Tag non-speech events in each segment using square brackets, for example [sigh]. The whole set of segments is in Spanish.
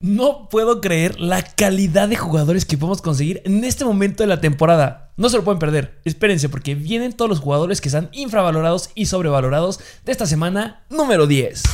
No puedo creer la calidad de jugadores que podemos conseguir en este momento de la temporada. No se lo pueden perder. Espérense porque vienen todos los jugadores que están infravalorados y sobrevalorados de esta semana número 10.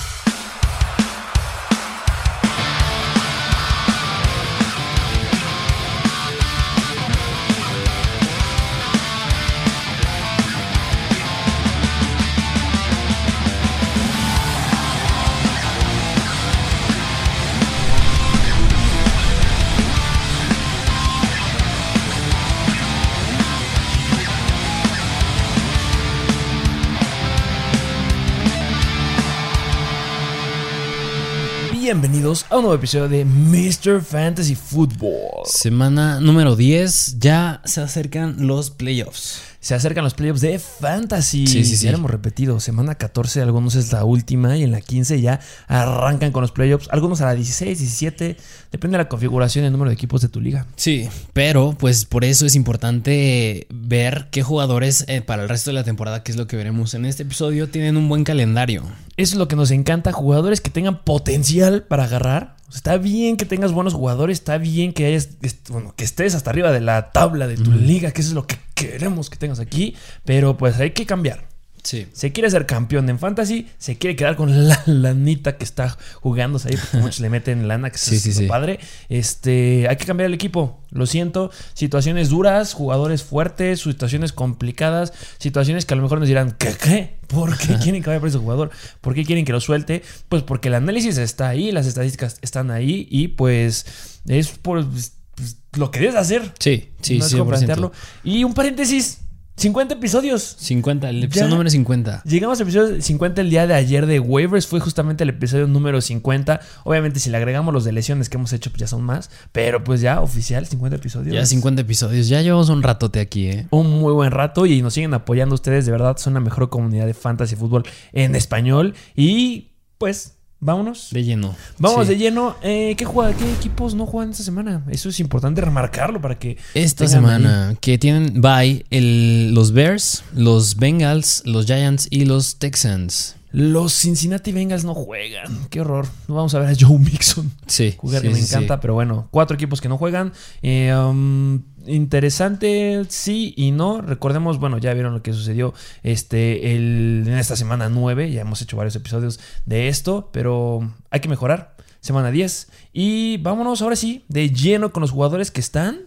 Bienvenidos a un nuevo episodio de Mr. Fantasy Football. Semana número 10, ya se acercan los playoffs. Se acercan los playoffs de Fantasy. Sí, sí, sí. Ya lo hemos repetido. Semana 14, algunos es la última y en la 15 ya arrancan con los playoffs. Algunos a la 16, 17. Depende de la configuración y el número de equipos de tu liga. Sí, pero pues por eso es importante ver qué jugadores eh, para el resto de la temporada, que es lo que veremos en este episodio, tienen un buen calendario. Eso es lo que nos encanta. Jugadores que tengan potencial para agarrar. Sea, está bien que tengas buenos jugadores, está bien que hayas, bueno, que estés hasta arriba de la tabla de tu liga, que eso es lo que queremos que tengas aquí, pero pues hay que cambiar. Sí. Se quiere ser campeón en fantasy, se quiere quedar con la [laughs] lanita que está jugándose ahí, porque muchos le meten lana, que Sí, es sí, lo sí. padre. Este, hay que cambiar el equipo. Lo siento. Situaciones duras, jugadores fuertes, situaciones complicadas, situaciones que a lo mejor nos dirán, ¿qué? qué? ¿Por qué [laughs] quieren que vaya por ese jugador? ¿Por qué quieren que lo suelte? Pues porque el análisis está ahí, las estadísticas están ahí y pues es por pues, lo que debes hacer. Sí, sí, no es sí. como plantearlo. Y un paréntesis, 50 episodios. 50, el episodio Ya. número 50. Llegamos al episodio 50 el día de ayer de waivers. Fue justamente el episodio número 50. Obviamente, si le agregamos los de lesiones que hemos hecho, pues ya son más. Pero pues ya oficial, 50 episodios. Ya 50 episodios, ya llevamos un ratote aquí, ¿eh? Un muy buen rato y nos siguen apoyando ustedes. De verdad, son la mejor comunidad de fantasy fútbol en español. Y pues, vámonos. De lleno. Vamos Sí. de lleno. Eh, ¿qué, juega, ¿Qué equipos no juegan esta semana? Eso es importante remarcarlo para que. Esta semana que tienen bye el, los Bears, los Bengals, los Giants y los Texans. Los Cincinnati Bengals no juegan. Qué horror. No vamos a ver a Joe Mixon. Sí. jugar sí, que me encanta, pero bueno, cuatro equipos que no juegan. Eh, um, interesante, sí y no. Recordemos, bueno, ya vieron lo que sucedió este, el, en esta semana 9. Ya hemos hecho varios episodios de esto, pero hay que mejorar. Semana 10. Y vámonos ahora sí, de lleno con los jugadores que están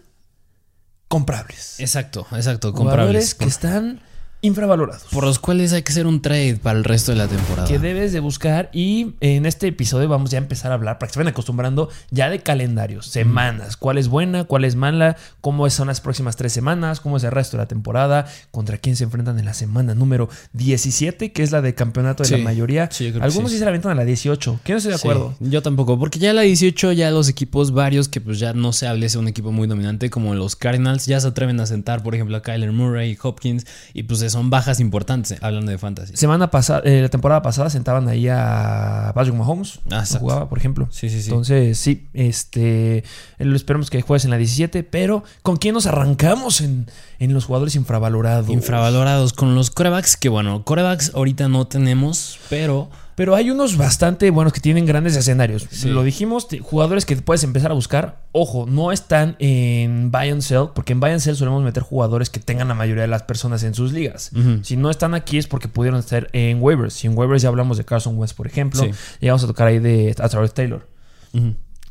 comprables. Exacto, exacto, jugadores comparables. que están infravalorados. Por los cuales hay que hacer un trade para el resto de la temporada. que debes de buscar y en este episodio vamos ya a empezar a hablar para que se vayan acostumbrando ya de calendarios, semanas, cuál es buena, cuál es mala, cómo son las próximas tres semanas, cómo es el resto de la temporada, contra quién se enfrentan en la semana número 17, que es la de campeonato de Sí, la mayoría. sí, yo creo que Algunos sí. sí se la aventan a la 18, que no estoy de acuerdo. yo tampoco, porque ya la 18 ya los equipos varios que pues ya no se hable un equipo muy dominante como los Cardinals ya se atreven a sentar, por ejemplo, a Kyler Murray, Hopkins y pues son bajas importantes eh, hablando de fantasy. Semana pasada, eh, la temporada pasada sentaban ahí a Patrick Mahomes, Ah, no jugaba, por ejemplo. Sí, sí, sí. Entonces, sí, este, lo esperemos que juegues en la 17, pero ¿con quién nos arrancamos en, en los jugadores infravalorados? Infravalorados con los corebacks, que bueno, corebacks ahorita no tenemos, pero Pero hay unos bastante buenos que tienen grandes escenarios. Sí. Lo dijimos, jugadores que puedes empezar a buscar. Ojo, no están en buy and sell, porque en buy and sell solemos meter jugadores que tengan la mayoría de las personas en sus ligas. Si no están aquí es porque pudieron estar en waivers. Si en waivers ya hablamos de Carson Wentz, por ejemplo, Sí. llegamos a tocar ahí de a Travis Taylor.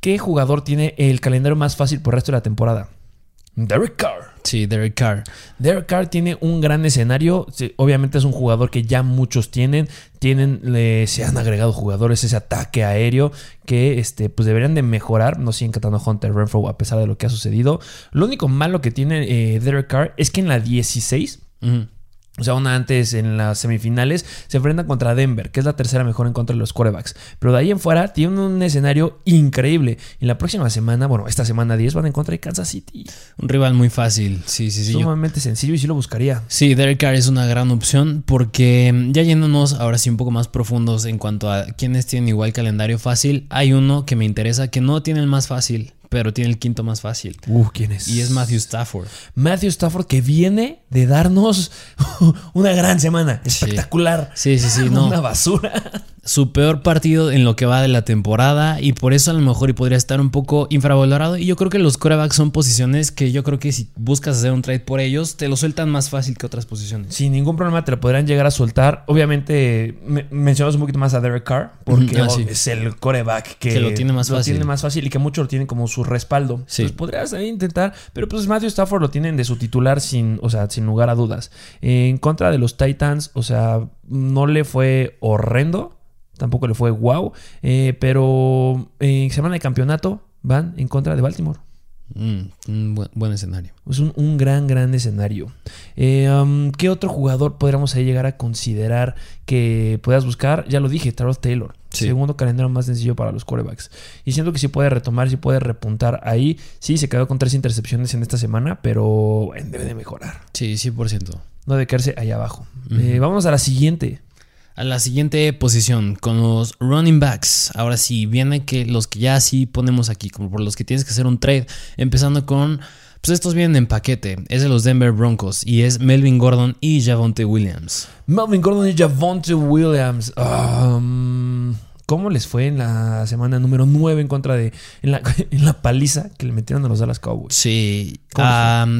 ¿Qué jugador tiene el calendario más fácil por el resto de la temporada? Derek Carr. Sí, Derek Carr. Derek Carr tiene un gran escenario. Obviamente es un jugador que ya muchos tienen. Tienen, le- se han agregado jugadores ese ataque aéreo que este, pues deberían de mejorar. No siguen encantando a Hunter Renfro a pesar de lo que ha sucedido. Lo único malo que tiene eh, Derek Carr es que en la 16 Ujú. O sea, una antes en las semifinales, se enfrentan contra Denver, que es la tercera mejor en contra de los quarterbacks. Pero de ahí en fuera tienen un escenario increíble. Y la próxima semana, bueno, esta semana 10 van en contra de Kansas City. Un rival muy fácil. Sí, sí, sí. yo- Sumamente sencillo y sí lo buscaría. Sí, Derek Carr es una gran opción porque mm, ya yéndonos ahora sí un poco más profundos en cuanto a quienes tienen igual calendario fácil, hay uno que me interesa que no tiene el más fácil, pero tiene el quinto más fácil. Uh, ¿quién es? Y es Matthew Stafford. Matthew Stafford que viene de darnos [laughs] una gran semana. Espectacular. Sí, sí, sí, [laughs] no. Una basura. Su peor partido en lo que va de la temporada y por eso a lo mejor podría estar un poco infravalorado. Y yo creo que los corebacks son posiciones que yo creo que si buscas hacer un trade por ellos, te lo sueltan más fácil que otras posiciones. Sin ningún problema te lo podrán llegar a soltar. Obviamente mencionamos un poquito más a Derek Carr porque ah, es el coreback que, lo tiene más fácil. tiene más fácil y que muchos lo tienen como su respaldo. Sí. Entonces podrías intentar, pero pues Matthew Stafford lo tienen de su titular sin, o sea, sin lugar a dudas. En contra de los Titans, o sea, no le fue horrendo tampoco le fue wow. Eh, pero en semana de campeonato van en contra de Baltimore. Mm, un buen, escenario. Es un, gran, gran escenario. Eh, um, ¿Qué otro jugador podríamos ahí llegar a considerar que puedas buscar? Ya lo dije, Tarot Taylor. Segundo calendario más sencillo para los quarterbacks. Y siento que sí puede retomar, sí puede repuntar ahí. Sí, se quedó con tres intercepciones en esta semana, pero debe de mejorar. Sí, 100%. No de quedarse ahí abajo. Eh, vamos a la siguiente a la siguiente posición con los running backs. Ahora sí, viene que los que ya sí ponemos aquí, como por los que tienes que hacer un trade, empezando con, pues estos vienen en paquete, es de los Denver Broncos y es Melvin Gordon y Javonte Williams. Melvin Gordon y Javonte Williams. Um, cómo les fue en la semana número 9 en contra de. En la, [laughs] en la paliza que le metieron a los Dallas Cowboys. Sí.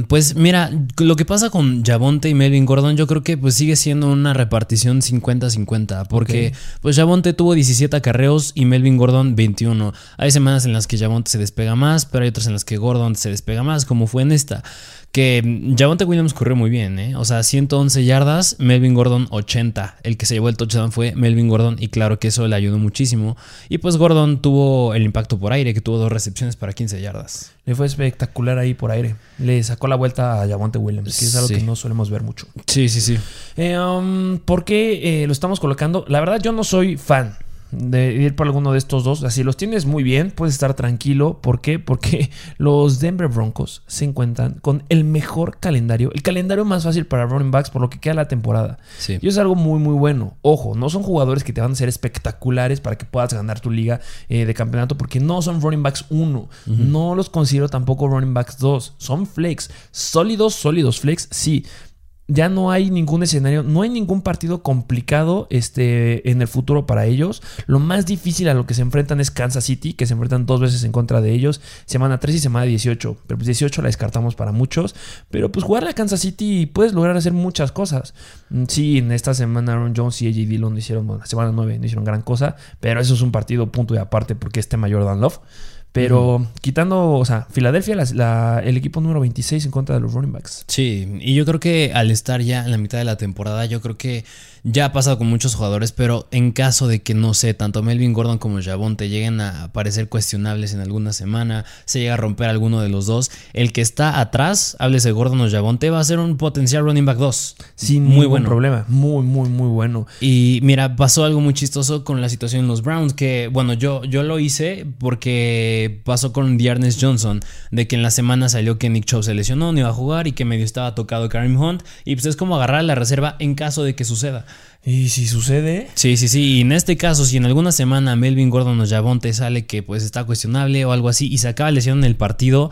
pues mira, lo que pasa con Javonte y Melvin Gordon, yo creo que pues sigue siendo una repartición 50-50. Porque pues Javonte tuvo 17 acarreos y Melvin Gordon 21. Hay semanas en las que Javonte se despega más, pero hay otras en las que Gordon se despega más, como fue en esta. Que Javonte Williams corrió muy bien, ¿eh? O sea, 111 yardas, Melvin Gordon 80. El que se llevó el touchdown fue Melvin Gordon y claro que eso le ayudó muchísimo. Y pues Gordon tuvo el impacto por aire, que tuvo dos recepciones para 15 yardas. Le fue espectacular ahí por aire. Le sacó la vuelta a Javonte Williams, que es algo que no solemos ver mucho. Sí, sí, sí. Eh, um, ¿Por qué eh, lo estamos colocando? La verdad yo no soy fan de ir por alguno de estos dos. Así los tienes muy bien, puedes estar tranquilo. ¿Por qué? Porque [laughs] los Denver Broncos se encuentran con el mejor calendario, el calendario más fácil para running backs por lo que queda la temporada. Y es algo muy, muy bueno. Ojo, no son jugadores que te van a ser espectaculares para que puedas ganar tu liga eh, de campeonato, porque no son running backs 1. No los considero tampoco running backs 2. Son flex. Sólidos, sólidos flex, sí ya no hay ningún escenario, no hay ningún partido complicado este, en el futuro para ellos. Lo más difícil a lo que se enfrentan es Kansas City, que se enfrentan dos veces en contra de ellos, semana 3 y semana 18. Pero pues 18 la descartamos para muchos. Pero pues jugar a Kansas City puedes lograr hacer muchas cosas. Mm, sí, en esta semana Aaron Jones y AJ Dillon hicieron, bueno, semana 9 no hicieron gran cosa, pero eso es un partido punto y aparte porque este mayor Dan Love. Pero quitando, o sea, Filadelfia, el equipo número 26 en contra de los running backs. Sí, y yo creo que al estar ya en la mitad de la temporada, yo creo que ya ha pasado con muchos jugadores, pero en caso de que, no sé, tanto Melvin Gordon como Javonte lleguen a parecer cuestionables en alguna semana, se llega a romper alguno de los dos, el que está atrás, háblese Gordon o Javonte, va a ser un potencial running back 2. Sin muy buen problema. Muy, muy, muy bueno. Y mira, pasó algo muy chistoso con la situación en los Browns, que, bueno, yo, yo lo hice porque pasó con Dearness Johnson, de que en la semana salió que Nick Chubb se lesionó, no iba a jugar y que medio estaba tocado Karim Hunt, y pues es como agarrar la reserva en caso de que suceda. ¿Y si sucede? Sí, sí, sí. Y en este caso, si en alguna semana Melvin Gordon o Javonte sale que pues está cuestionable o algo así y se acaba lesión en el partido,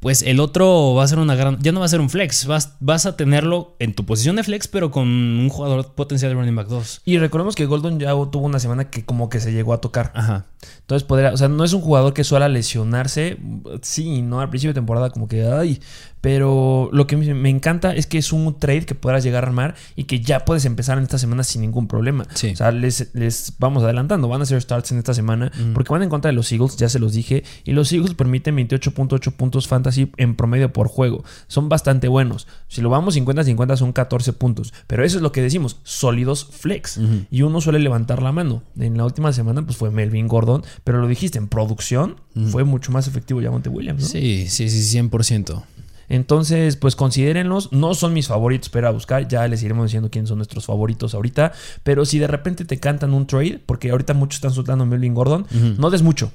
pues el otro va a ser una gran. Ya no va a ser un flex. Vas, vas a tenerlo en tu posición de flex, pero con un jugador potencial de running back 2. Y recordemos que Golden ya tuvo una semana que como que se llegó a tocar. Ajá. Entonces podría. O sea, no es un jugador que suele lesionarse. Sí, no al principio de temporada, como que. Ay. Pero lo que me encanta es que es un trade que podrás llegar a armar y que ya puedes empezar en esta semana sin ningún problema. O sea, les, les, vamos adelantando. Van a hacer starts en esta semana porque van en contra de los Eagles, ya se los dije. Y los Eagles permiten 28.8 puntos fantasy en promedio por juego. Son bastante buenos. Si lo vamos 50-50 son 14 puntos. Pero eso es lo que decimos, sólidos flex. Y uno suele levantar la mano. En la última semana pues fue Melvin Gordon. Pero lo dijiste, en producción fue mucho más efectivo Monte Williams. Sí, sí, sí, 100%. Entonces, pues considérenlos. No son mis favoritos, pero a buscar. Ya les iremos diciendo quiénes son nuestros favoritos ahorita. Pero si de repente te cantan un trade, porque ahorita muchos están soltando Melvin Gordon, no des mucho.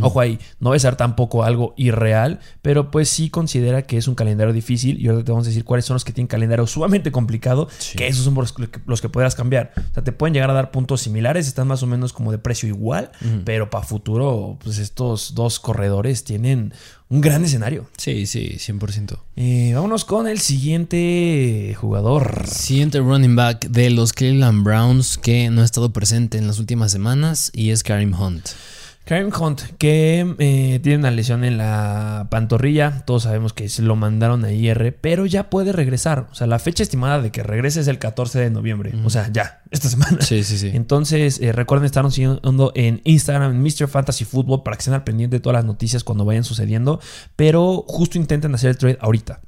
Ojo ahí, no va a ser tampoco algo irreal, pero pues sí considera que es un calendario difícil y ahora te vamos a decir cuáles son los que tienen calendario sumamente complicado, que esos son los que, los que podrás cambiar. O sea, te pueden llegar a dar puntos similares, están más o menos como de precio igual, pero para futuro, pues estos dos corredores tienen un gran escenario. Sí, sí, 100%. Eh, vámonos con el siguiente jugador. Siguiente running back de los Cleveland Browns que no ha estado presente en las últimas semanas y es Karim Hunt. Karen Hunt, que eh, tiene una lesión en la pantorrilla. Todos sabemos que se lo mandaron a IR, pero ya puede regresar. O sea, la fecha estimada de que regrese es el 14 de noviembre. O sea, ya, esta semana. Sí, sí, sí. Entonces, eh, recuerden estarnos siguiendo en Instagram, en Mr. Fantasy Football, para que estén al pendiente de todas las noticias cuando vayan sucediendo. Pero justo intenten hacer el trade ahorita.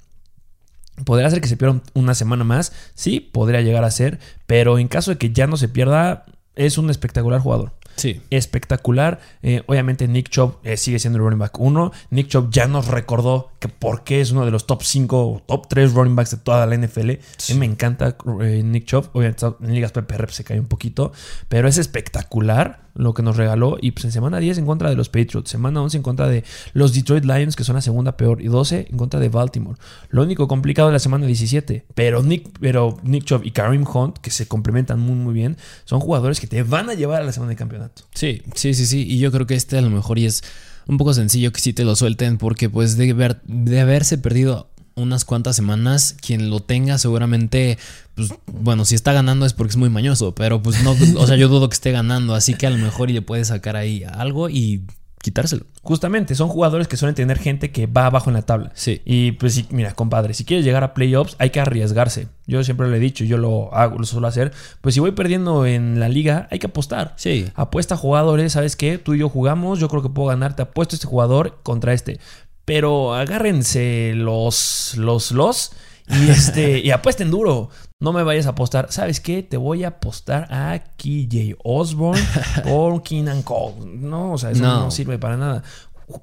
¿Podría ser que se pierda una semana más? Sí, podría llegar a ser. Pero en caso de que ya no se pierda, es un espectacular jugador. Sí. Espectacular. Eh, obviamente Nick Chubb eh, sigue siendo el running back 1. Nick Chubb ya nos recordó que por qué es uno de los top 5 o top 3 running backs de toda la NFL. Mí me encanta eh, Nick Chubb. Obviamente en ligas PPR se cae un poquito. Pero es espectacular lo que nos regaló. Y pues en semana 10 en contra de los Patriots. Semana 11 en contra de los Detroit Lions, que son la segunda peor. Y 12 en contra de Baltimore. Lo único complicado es la semana 17. Pero Nick, pero Nick Chubb y Kareem Hunt, que se complementan muy muy bien, son jugadores que te van a llevar a la semana de campeonato. Sí, sí, sí, sí. Y yo creo que este a lo mejor y es un poco sencillo que sí te lo suelten porque pues de, ver, de haberse perdido unas cuantas semanas, quien lo tenga seguramente, pues bueno, si está ganando es porque es muy mañoso, pero pues no, o sea, yo dudo que esté ganando, así que a lo mejor y le puede sacar ahí algo y quitárselo. Justamente, son jugadores que suelen tener gente que va abajo en la tabla. Sí. Y pues sí, mira, compadre, si quieres llegar a playoffs, hay que arriesgarse. Yo siempre lo he dicho, yo lo hago, lo suelo hacer. Pues si voy perdiendo en la liga, hay que apostar. Sí. Apuesta a jugadores, ¿sabes qué? Tú y yo jugamos, yo creo que puedo ganar, te apuesto a este jugador contra este. Pero agárrense los, los, los y, este, [laughs] y apuesten duro. No me vayas a apostar. ¿Sabes qué? Te voy a apostar a KJ Osborne por [laughs] Keenan Cole. No, o sea, eso no. sirve para nada.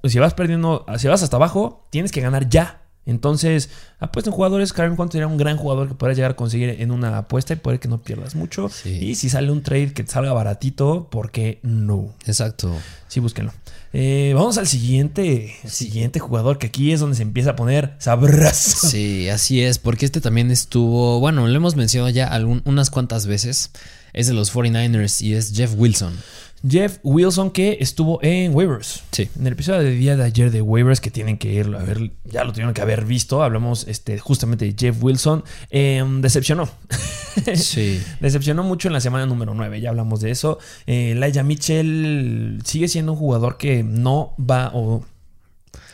Si vas perdiendo, si vas hasta abajo, tienes que ganar ya. Entonces, apuesta en jugadores. Karen Hunt sería un gran jugador que podrás llegar a conseguir en una apuesta y poder que no pierdas mucho. Y si sale un trade que te salga baratito, ¿por qué no? Exacto. Sí, búsquenlo. Eh, vamos al siguiente, siguiente jugador, que aquí es donde se empieza a poner sabroso. Sí, así es, porque este también estuvo, bueno, lo hemos mencionado ya unas cuantas veces, es de los 49ers y es Jeff Wilson. Jeff Wilson que estuvo en waivers. Sí. En el episodio de día de ayer de waivers que tienen que ir a ver, ya lo tuvieron que haber visto. Hablamos este, justamente de Jeff Wilson. Em, decepcionó. [laughs] Sí. decepcionó mucho en la semana número 9. Ya hablamos de eso. Eh, Laia Mitchell sigue siendo un jugador que no va o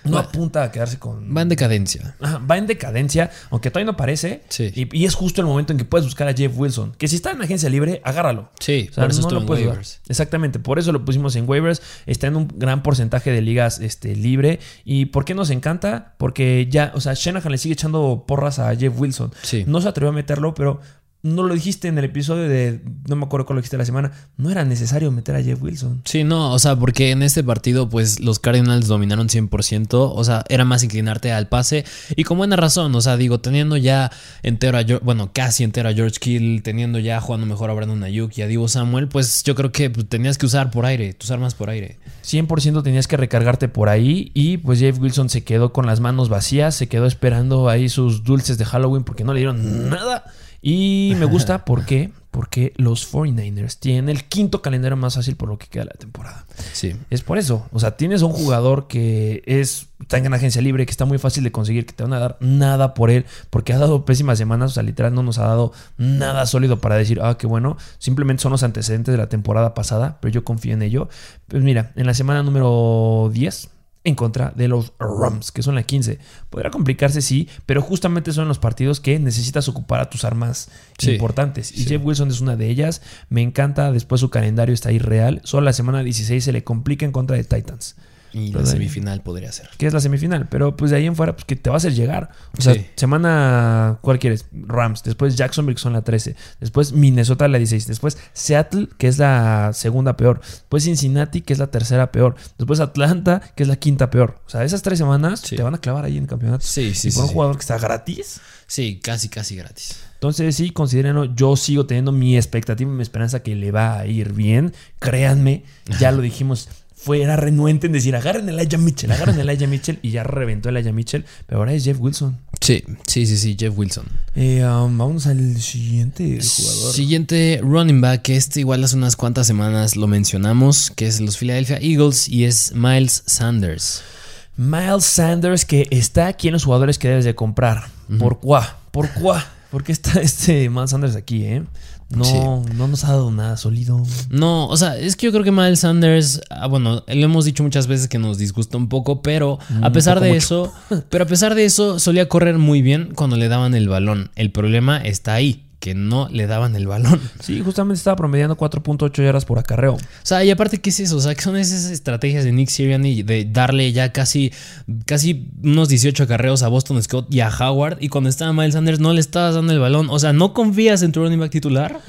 no apunta a quedarse con. Va en decadencia. va en decadencia, aunque todavía no parece. Sí. Y, es justo el momento en que puedes buscar a Jeff Wilson. Que si está en agencia libre, agárralo. Sí, por eso no en waivers. Exactamente, por eso lo pusimos en waivers. Está en un gran porcentaje de ligas este, libre. ¿Y por qué nos encanta? Porque ya, o sea, Shanahan le sigue echando porras a Jeff Wilson. Sí. No se atrevió a meterlo, pero no lo dijiste en el episodio de, no me acuerdo cuál lo dijiste la semana, no era necesario meter a Jeff Wilson. Sí, no, o sea, porque en este partido pues los Cardinals dominaron 100%, o sea, era más inclinarte al pase y con buena razón, o sea, digo, teniendo ya entero a, bueno, casi entero a George Kill, teniendo ya jugando mejor a Brandon Ayuk y a Divo Samuel, pues yo creo que tenías que usar por aire, tus armas por aire. 100% tenías que recargarte por ahí y pues Jeff Wilson se quedó con las manos vacías, se quedó esperando ahí sus dulces de Halloween porque no le dieron nada. Y me [laughs] gusta ¿por qué? porque los 49ers tienen el quinto calendario más fácil por lo que queda la temporada. Sí. Es por eso. O sea, tienes un jugador que es está en agencia libre, que está muy fácil de conseguir, que te van a dar nada por él, porque ha dado pésimas semanas, o sea, literal no nos ha dado nada sólido para decir, ah, qué bueno. Simplemente son los antecedentes de la temporada pasada, pero yo confío en ello. Pues mira, en la semana número 10, en contra de los Rams, que son la 15. Podrá complicarse, sí, pero justamente son los partidos que necesitas ocupar a tus armas importantes. Y Jeff Wilson es una de ellas. Me encanta, después su calendario está irreal. Solo la semana 16 se le complica en contra de Titans. Y la semifinal podría ser. Que es la semifinal, pero pues de ahí en fuera, pues que te va a hacer llegar. O sea, semana, ¿cuál quieres? Rams, después Jacksonville, que son la 13, después Minnesota, la 16, después Seattle, que es la segunda peor, después Cincinnati, que es la tercera peor, después Atlanta, que es la quinta peor. O sea, esas tres semanas te van a clavar ahí en el campeonato. Sí, sí, y por un jugador que está gratis. Sí, casi, casi gratis. Entonces, sí, considérenlo. Yo sigo teniendo mi expectativa y mi esperanza que le va a ir bien. Créanme, ya lo dijimos fue, era renuente en decir, agarren el Elijah Mitchell, agarren el Elijah Mitchell, y ya reventó el Elijah Mitchell, pero ahora es Jeff Wilson. Sí, sí, sí, sí, Jeff Wilson. Eh, um, vamos al siguiente jugador. Siguiente running back, que este igual hace unas cuantas semanas lo mencionamos, que es los Philadelphia Eagles y es Miles Sanders. Miles Sanders, que está aquí en los jugadores que debes de comprar. ¿Por cuá? ¿Por cuá? ¿Por qué está [laughs] este Miles Sanders aquí, eh? No, no nos ha dado nada sólido. No, o sea, es que yo creo que Miles Sanders, ah, bueno, lo hemos dicho muchas veces que nos disgusta un poco, pero a Mm, pesar un de eso, [laughs] pero a pesar de eso, solía correr muy bien cuando le daban el balón. El problema está ahí, que no le daban el balón. Sí, justamente estaba promediando 4.8 yardas por acarreo. O sea, y aparte, ¿qué es eso? O sea, que son esas estrategias de Nick Sirianni de darle ya casi, casi unos 18 acarreos a Boston Scott y a Howard. Y cuando estaba Miles Sanders no le estabas dando el balón. O sea, ¿no confías en tu running back titular?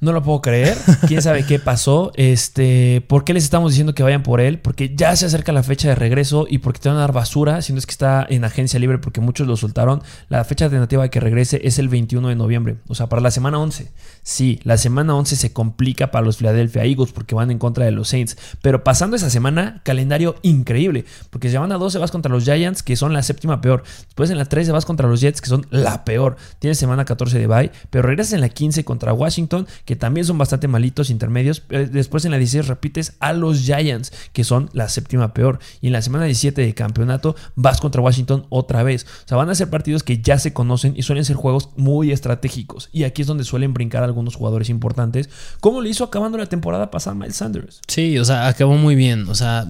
No lo puedo creer. ¿Quién sabe qué pasó? Este, ¿por qué les estamos diciendo que vayan por él? Porque ya se acerca la fecha de regreso y porque te van a dar basura, siendo es que está en agencia libre porque muchos lo soltaron. La fecha tentativa de que regrese es el 21 de noviembre, o sea, para la semana 11. Sí, la semana 11 se complica para los Philadelphia Eagles porque van en contra de los Saints, pero pasando esa semana, calendario increíble, porque semana 12 vas contra los Giants, que son la séptima peor. Después en la 13 vas contra los Jets, que son la peor. Tienes semana 14 de bye, pero regresas en la 15 contra Washington, que también son bastante malitos intermedios. Eh, Después en la 16 repites a los Giants, que son la séptima peor. Y en la semana 17 de campeonato vas contra Washington otra vez. O sea, van a ser partidos que ya se conocen y suelen ser juegos muy estratégicos. Y aquí es donde suelen brincar algunos jugadores importantes, como lo hizo acabando la temporada pasada Miles Sanders. Sí, o sea, acabó muy bien. O sea,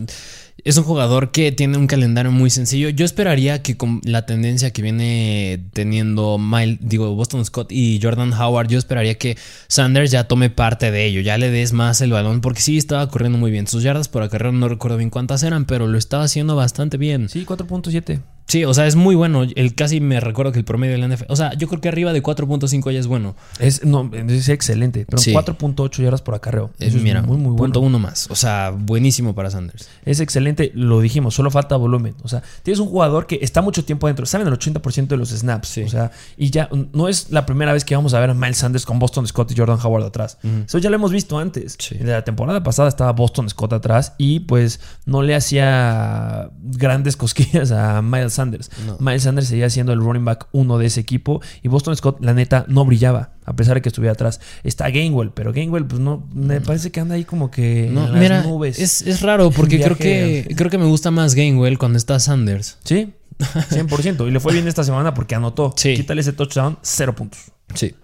es un jugador que tiene un calendario muy sencillo. Yo esperaría que con la tendencia que viene teniendo Miles, digo, Boston Scott y Jordan Howard, yo esperaría que Sanders ya tome parte de ello, ya le des más el balón, porque sí estaba corriendo muy bien. Sus yardas por acarreo no recuerdo bien cuántas eran, pero lo estaba haciendo bastante bien. Sí, 4.7. Sí, o sea, es muy bueno. El casi me recuerdo que el promedio de la NFL. O sea, yo creo que arriba de 4.5 ya es bueno. Es, no, es excelente, pero Sí. 4.8 yardas por acarreo. Es, Eso es mira, muy, muy bueno. punto uno más. O sea, buenísimo para Sanders. Es excelente, lo dijimos, solo falta volumen. O sea, tienes un jugador que está mucho tiempo dentro, saben el 80% de los snaps. Sí. O sea, y ya no es la primera vez que vamos a ver a Miles Sanders con Boston Scott y Jordan Howard atrás. Eso ya lo hemos visto antes. Sí. En la temporada pasada estaba Boston Scott atrás y pues no le hacía grandes cosquillas a Miles Sanders. No. Miles Sanders seguía siendo el running back uno de ese equipo y Boston Scott, la neta, no brillaba. A pesar de que estuviera atrás. Está Gainwell, pero Gainwell, pues no, me parece que anda ahí como que No, en las mira, nubes. es, es raro [laughs] porque creo que creo que me gusta más Gainwell cuando está Sanders. Sí, [laughs] 100%. Y le fue bien esta semana porque anotó. Sí. Quítale ese touchdown, cero puntos. Sí.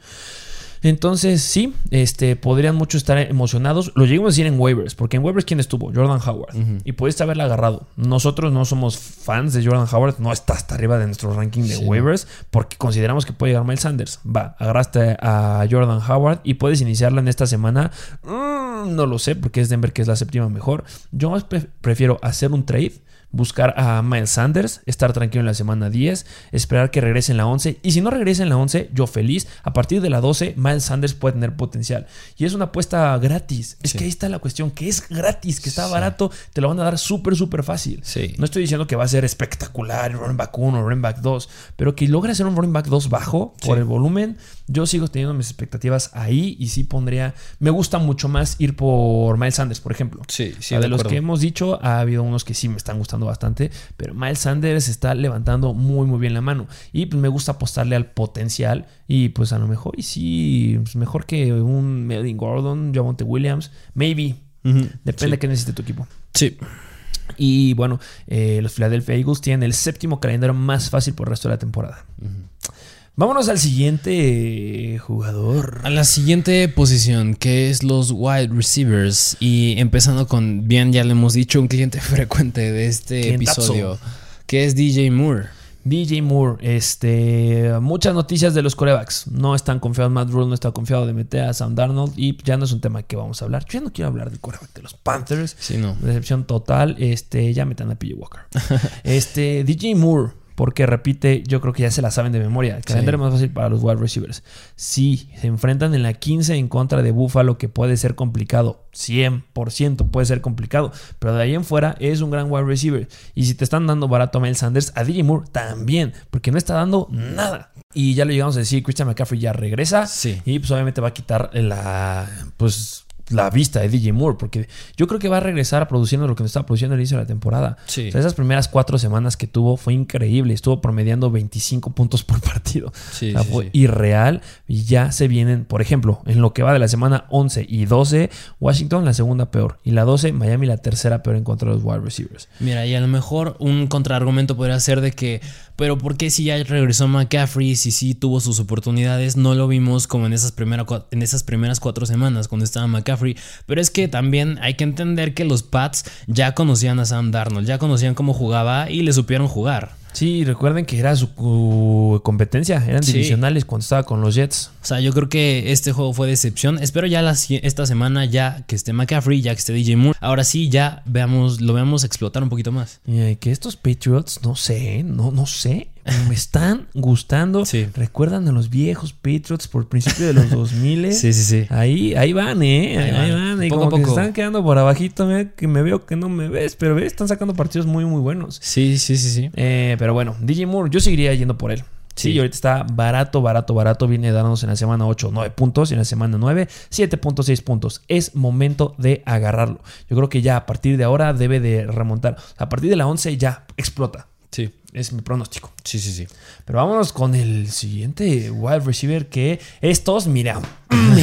Entonces, sí, este, podrían mucho estar emocionados. Lo llegamos a decir en waivers, porque en waivers, ¿quién estuvo? Jordan Howard. Y pudiste haberla agarrado. Nosotros no somos fans de Jordan Howard, no está hasta arriba de nuestro ranking de Sí. waivers, porque consideramos que puede llegar Miles Sanders. Va, agarraste a Jordan Howard y puedes iniciarla en esta semana. Mm, no lo sé, porque es Denver, que es la séptima mejor. Yo más pre- prefiero hacer un trade buscar a Miles Sanders, estar tranquilo en la semana 10, esperar que regrese en la 11 y si no regresa en la 11, yo feliz, a partir de la 12 Miles Sanders puede tener potencial y es una apuesta gratis, es Sí. que ahí está la cuestión, que es gratis, que está Sí. barato, te lo van a dar súper súper fácil. Sí. No estoy diciendo que va a ser espectacular el running back 1 o running back 2, pero que logre hacer un running back 2 bajo por el volumen, yo sigo teniendo mis expectativas ahí y sí pondría, me gusta mucho más ir por Miles Sanders, por ejemplo. Sí, O sea, de, los que hemos dicho, ha habido unos que sí me están gustando bastante, pero Miles Sanders está levantando muy, muy bien la mano. Y pues me gusta apostarle al potencial. Y pues a lo mejor, y sí, pues, mejor que un Melvin Gordon, Javonte Williams, maybe. Depende Sí. de qué necesite tu equipo. Sí. Y bueno, eh, los Philadelphia Eagles tienen el séptimo calendario más fácil por el resto de la temporada. Vámonos al siguiente jugador. A la siguiente posición, que es los wide receivers. Y empezando con, bien, ya le hemos dicho, un cliente [laughs] frecuente de este episodio, que es DJ Moore. DJ Moore, este, muchas noticias de los corebacks. No están confiados, Matt Rule no está confiado de meter a Sam Darnold y ya no es un tema que vamos a hablar. Yo ya no quiero hablar del coreback de los Panthers. Sí, no. Decepción total. Este, ya metan a PJ Walker. [laughs] este, DJ Moore, porque repite, yo creo que ya se la saben de memoria. El calendario más fácil para los wide receivers. Sí, se enfrentan en la 15 en contra de Buffalo, que puede ser complicado. 100% puede ser complicado. Pero de ahí en fuera es un gran wide receiver. Y si te están dando barato a Mel Sanders, a DJ Moore también, porque no está dando nada. Y ya lo llegamos a decir, Christian McCaffrey ya regresa. Sí. Y pues obviamente va a quitar la. Pues la vista de DJ Moore, porque yo creo que va a regresar produciendo lo que nos estaba produciendo al inicio de la temporada. Sí. O sea, esas primeras cuatro semanas que tuvo fue increíble. Estuvo promediando 25 puntos por partido. Sí, O sea, sí, fue irreal. Y ya se vienen, por ejemplo, en lo que va de la semana 11 y 12, Washington la segunda peor. Y la 12, Miami la tercera peor en contra de los wide receivers. Mira, y a lo mejor un contraargumento podría ser de que, pero ¿por qué si ya regresó McCaffrey, si sí tuvo sus oportunidades, no lo vimos como en esas, primera, en esas primeras cuatro semanas cuando estaba McCaffrey? Pero es que también hay que entender que los Pats ya conocían a Sam Darnold, ya conocían cómo jugaba y le supieron jugar. Sí, recuerden que era su competencia, eran Sí. divisionales cuando estaba con los Jets. O sea, yo creo que este juego fue decepción. Espero ya la esta semana ya que esté McCaffrey, ya que esté DJ Moore. Ahora sí, ya veamos, lo veamos explotar un poquito más. Y eh, que estos Patriots, no sé, no, no sé, me están gustando. Sí. Recuerdan a los viejos Patriots por principio de los [laughs] 2000. Sí, sí, sí. Ahí, ahí van, ¿eh? Ahí, van. van. Y Poco a como que se poco. están quedando por abajito, mira, que me veo que no me ves, pero ves, están sacando partidos muy, muy buenos. Sí, sí, sí, sí. Eh, pero bueno, DJ Moore, yo seguiría yendo por él. Sí, Sí. ahorita está barato, barato, barato. Viene dándonos en la semana 8, 9 puntos. Y en la semana 9, 7.6 puntos. Es momento de agarrarlo. Yo creo que ya a partir de ahora debe de remontar. A partir de la 11 ya explota. Sí, Es mi pronóstico. sí, sí, sí. Pero vámonos con el siguiente wide receiver que estos, mira,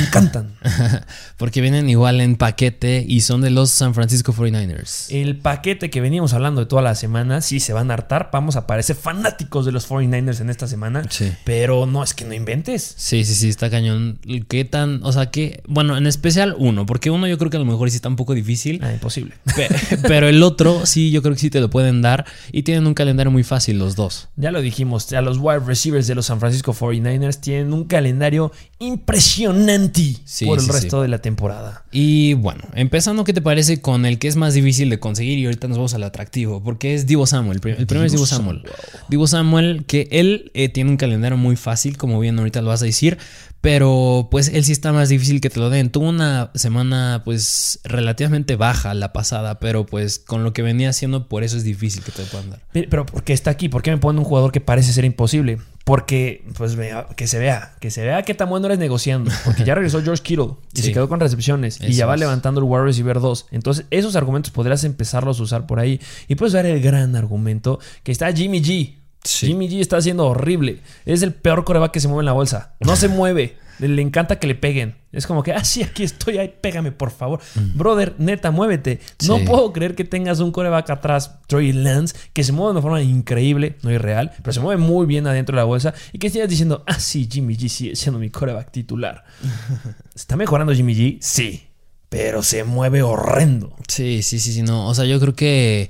encantan. [laughs] Porque vienen igual en paquete y son de los San Francisco 49ers. El paquete que veníamos hablando de toda la semana, sí se van a hartar. Vamos a parecer fanáticos de los 49ers en esta semana. Sí. Pero no es que no inventes. Sí, sí, sí, está cañón. ¿Qué tan? O sea, que. Bueno, en especial uno, porque uno yo creo que a lo mejor sí está un poco difícil. Ah, imposible. [laughs] pe- Pero el otro sí, yo creo que sí te lo pueden dar. Y tienen un calendario muy fácil los dos. Ya lo dijimos, a los wide receivers de los San Francisco 49ers tienen un calendario impresionante Sí, por el sí, resto de la temporada. Y bueno, empezando, ¿qué te parece con el que es más difícil de conseguir? Y ahorita nos vamos al atractivo, porque es Divo Samuel. El prim- El primero es Divo Samuel. Divo Samuel, que él eh, tiene un calendario muy fácil, como bien ahorita lo vas a decir, pero pues él sí está más difícil que te lo den. Tuvo una semana pues relativamente baja la pasada, pero pues con lo que venía haciendo, por eso es difícil que te lo puedan dar. Pero ¿por qué está aquí? ¿Por qué me ponen un jugador que parece ser imposible? Porque, pues, vea, que se vea, que se vea qué tan bueno eres negociando. Porque ya regresó George Kittle y Sí. se quedó con recepciones y ya va es. levantando el wide receiver 2. Entonces, esos argumentos podrías empezarlos a usar por ahí. Y puedes ver el gran argumento que está Jimmy G. Sí. Jimmy G está haciendo horrible. Es el peor coreback que se mueve en la bolsa. No se mueve. Le, encanta que le peguen. Es como que, ah, sí, aquí estoy, ay, pégame, por favor. Brother, neta, muévete. No Mm. Puedo creer que tengas un coreback atrás, Troy Lance, que se mueve de una forma increíble, no irreal, pero se mueve muy bien adentro de la bolsa. Y que estés diciendo, ah, sí, Jimmy G sigue siendo mi coreback titular. [laughs] ¿Está mejorando Jimmy G? Sí. Pero se mueve horrendo. Sí, sí, sí, sí, no. O sea, yo creo que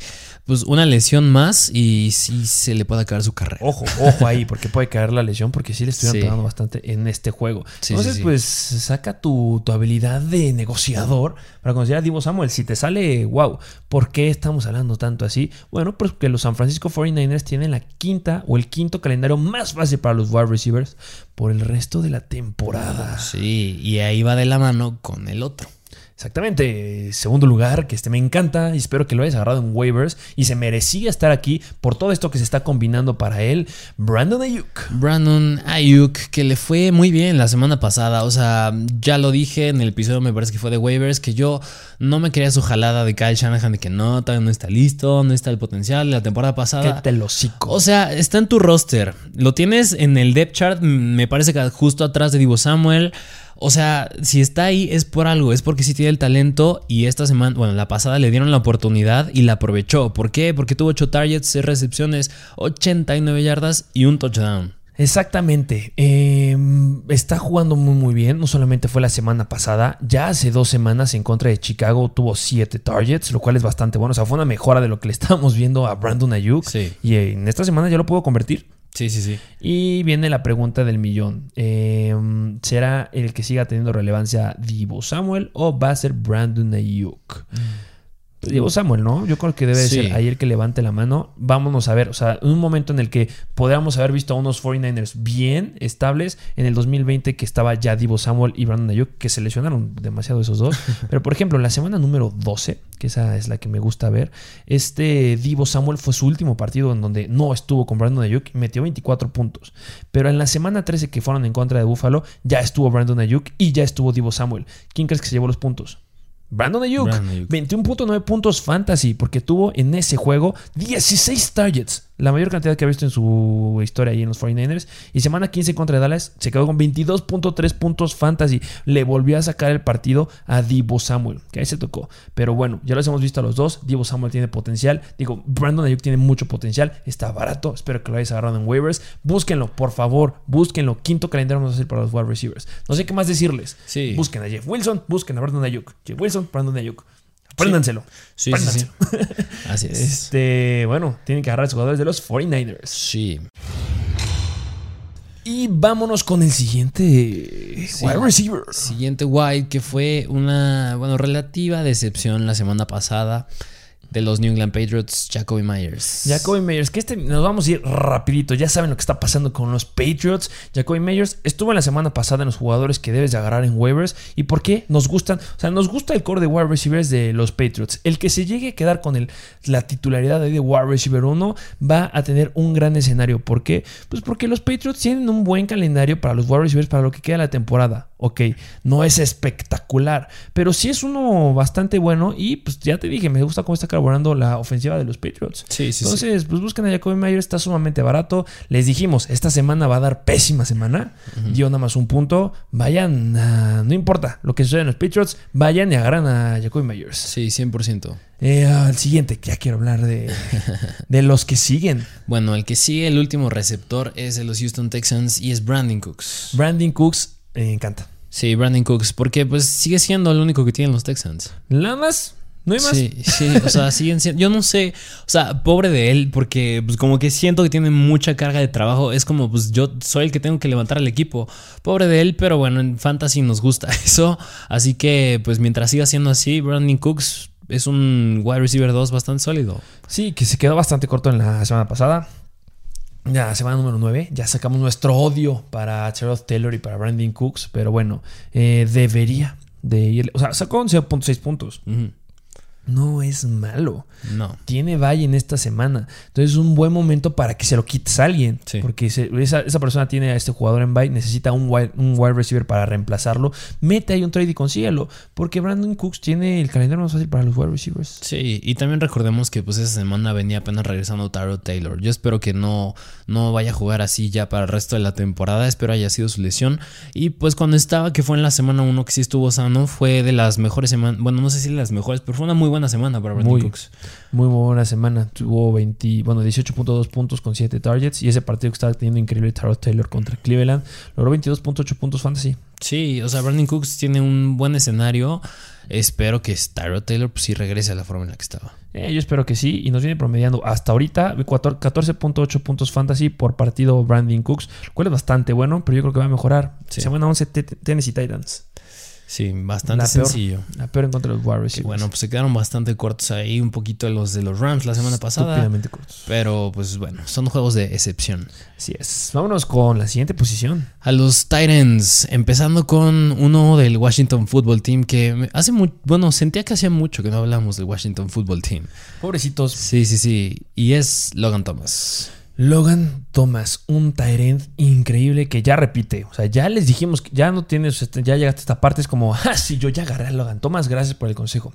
pues una lesión más y sí se le puede acabar su carrera. Ojo, ojo ahí, porque puede caer la lesión, porque sí le estuvieron Sí. pegando bastante en este juego. Sí, Entonces, sí. pues saca tu, tu habilidad de negociador para considerar a Divo Samuel. Si te sale, wow, ¿por qué estamos hablando tanto así? Bueno, pues que los San Francisco 49ers tienen la quinta o el quinto calendario más fácil para los wide receivers por el resto de la temporada. Sí, y ahí va de la mano con el otro. Exactamente. Segundo lugar, que este me encanta y espero que lo hayas agarrado en waivers y se merecía estar aquí por todo esto que se está combinando para él. Brandon Ayuk. Brandon Ayuk, que le fue muy bien la semana pasada. O sea, ya lo dije en el episodio, me parece que fue de waivers, que yo no me quería su jalada de Kyle Shanahan de que no, todavía no está listo, no está el potencial la temporada pasada. Cállate el hocico. O sea, está en tu roster. Lo tienes en el depth chart, me parece que justo atrás de Divo Samuel. O sea, si está ahí es por algo, es porque sí tiene el talento y esta semana, bueno, la pasada le dieron la oportunidad y la aprovechó. ¿Por qué? Porque tuvo 8 targets, 6 recepciones, 89 yardas y un touchdown. Exactamente. Eh, está jugando muy muy bien. No solamente fue la semana pasada, ya hace dos semanas en contra de Chicago tuvo siete targets, lo cual es bastante bueno. O sea, fue una mejora de lo que le [laughs] estábamos viendo a Brandon Ayuk. Sí. Y en esta semana ya lo puedo convertir. Sí, sí, sí. Y viene la pregunta del millón. Eh, ¿Será el que siga teniendo relevancia Divo Samuel o va a ser Brandon Ayuk? Diego Samuel, ¿no? Yo creo que debe Sí. ser ayer que levante la mano. Vámonos a ver, o sea, un momento en el que podríamos haber visto a unos 49ers bien estables en el 2020 que estaba ya Divo Samuel y Brandon Ayuk, que se lesionaron demasiado esos dos. [laughs] Pero por ejemplo, en la semana número 12, que esa es la que me gusta ver, este Divo Samuel fue su último partido en donde no estuvo con Brandon Ayuk y metió 24 puntos. Pero en la semana 13 que fueron en contra de Buffalo, ya estuvo Brandon Ayuk y ya estuvo Divo Samuel. ¿Quién crees que se llevó los puntos? Brandon Ayuk, Brandon Ayuk. 21.9 puntos fantasy, porque tuvo en ese juego 16 targets, la mayor cantidad que ha visto en su historia ahí en los 49ers. Y semana 15 contra Dallas se quedó con 22.3 puntos fantasy. Le volvió a sacar el partido a Divo Samuel, que ahí se tocó. Pero bueno, ya los hemos visto a los dos. Divo Samuel tiene potencial. Digo, Brandon Ayuk tiene mucho potencial. Está barato. Espero que lo hayas agarrado en waivers. Búsquenlo, por favor, búsquenlo. Quinto calendario vamos a hacer para los wide receivers. No sé qué más decirles. Sí. Busquen a Jeff Wilson, busquen a Brandon Ayuk. Jeff Wilson, Brandon Ayuk. Apréndanselo. Sí, sí. [laughs] Así es. Este, bueno, tienen que agarrar a los jugadores de los 49ers. Sí. Y vámonos con el siguiente Sí. wide receiver. Siguiente White, que fue una, bueno, relativa decepción la semana pasada de los New England Patriots, Jacoby Myers. Jacoby Meyers, que este nos vamos a ir rapidito. Ya saben lo que está pasando con los Patriots. Jacoby Meyers estuvo en la semana pasada en los jugadores que debes de agarrar en waivers. ¿Y por qué? Nos gustan, o sea, nos gusta el core de wide receivers de los Patriots. El que se llegue a quedar con la titularidad de wide receiver 1 va a tener un gran escenario. ¿Por qué? Pues porque los Patriots tienen un buen calendario para los wide receivers para lo que queda la temporada. Ok, no es espectacular, pero sí es uno bastante bueno. Y pues ya te dije, me gusta cómo está carburando la ofensiva de los Patriots. Sí, sí, sí. Entonces, pues busquen a Jacoby Myers, está sumamente barato. Les dijimos, esta semana va a dar pésima semana. Dio nada más un punto. Vayan, a- no importa lo que suceda en los Patriots, vayan y agarran a Jacoby Myers. Sí, 100%. Eh, al siguiente, que ya quiero hablar de, [laughs] de los que siguen. Bueno, el que sigue, el último receptor es de los Houston Texans y es Brandon Cooks. Brandon Cooks, me encanta. Sí, Brandon Cooks, porque pues sigue siendo el único que tienen los Texans. Nada más, no hay más. Sí, sí, o sea, [laughs] siguen siendo. Yo no sé, o sea, pobre de él, porque pues como que siento que tiene mucha carga de trabajo. Es como, pues yo soy el que tengo que levantar al equipo. Pobre de él, pero bueno, en Fantasy nos gusta [laughs] eso. Así que, pues mientras siga siendo así, Brandon Cooks es un wide receiver 2 bastante sólido. Sí, que se quedó bastante corto en la semana pasada. Ya, semana número 9, ya sacamos nuestro odio para Charles Taylor y para Brandon Cooks, pero bueno, eh, debería de ir. O sea, sacó 11.6 puntos. Ujú. No es malo. No. Tiene Valle en esta semana. Entonces es un buen momento para que se lo quites a alguien. Sí. Porque se- esa, esa persona tiene a este jugador en Valle, necesita un wide, un wide receiver para reemplazarlo. Mete ahí un trade y consíguelo. Porque Brandon Cooks tiene el calendario más fácil para los wide receivers. Sí, y también recordemos que pues esa semana venía apenas regresando Taro Taylor. Yo espero que no, no vaya a jugar así ya para el resto de la temporada. Espero haya sido su lesión. Y pues cuando estaba, que fue en la semana 1 que sí estuvo sano, fue de las mejores semanas. Bueno, no sé si de las mejores, pero fue una muy buena semana para Brandon Muy. Cooks. Muy buena semana. Tuvo 20, bueno, 18.2 puntos con 7 targets. Y ese partido que estaba teniendo increíble Tarot Taylor contra Cleveland logró 22.8 puntos fantasy. Sí, o sea, Brandon Cooks tiene un buen escenario. Espero que Tyrod Taylor pues sí regrese a la forma en la que estaba. Eh, yo espero que sí. Y nos viene promediando hasta ahorita 14 14.8 puntos fantasy por partido Brandon Cooks. Lo cual es bastante bueno, pero yo creo que va a mejorar. Sí. Semana 11 Te- Tennessee Titans. Sí, bastante La peor. sencillo. La peor en contra de los Que receivers. bueno, pues se quedaron bastante cortos ahí, un poquito los de los Rams la semana pasada. Cortos. Pero pues bueno, son juegos de excepción. Así es. Vámonos con la siguiente posición. A los Titans, empezando con uno del Washington Football Team que hace muy, bueno, sentía que hacía mucho que no hablamos del Washington Football Team. Pobrecitos. Sí, sí, sí. Y es Logan Thomas. Logan Thomas, un Tyrant increíble que ya repite. O sea, ya les dijimos que ya no tienes, este, ya llegaste a esta parte. Es como, [laughs] ah, sí, yo ya agarré a Logan Thomas, gracias por el consejo.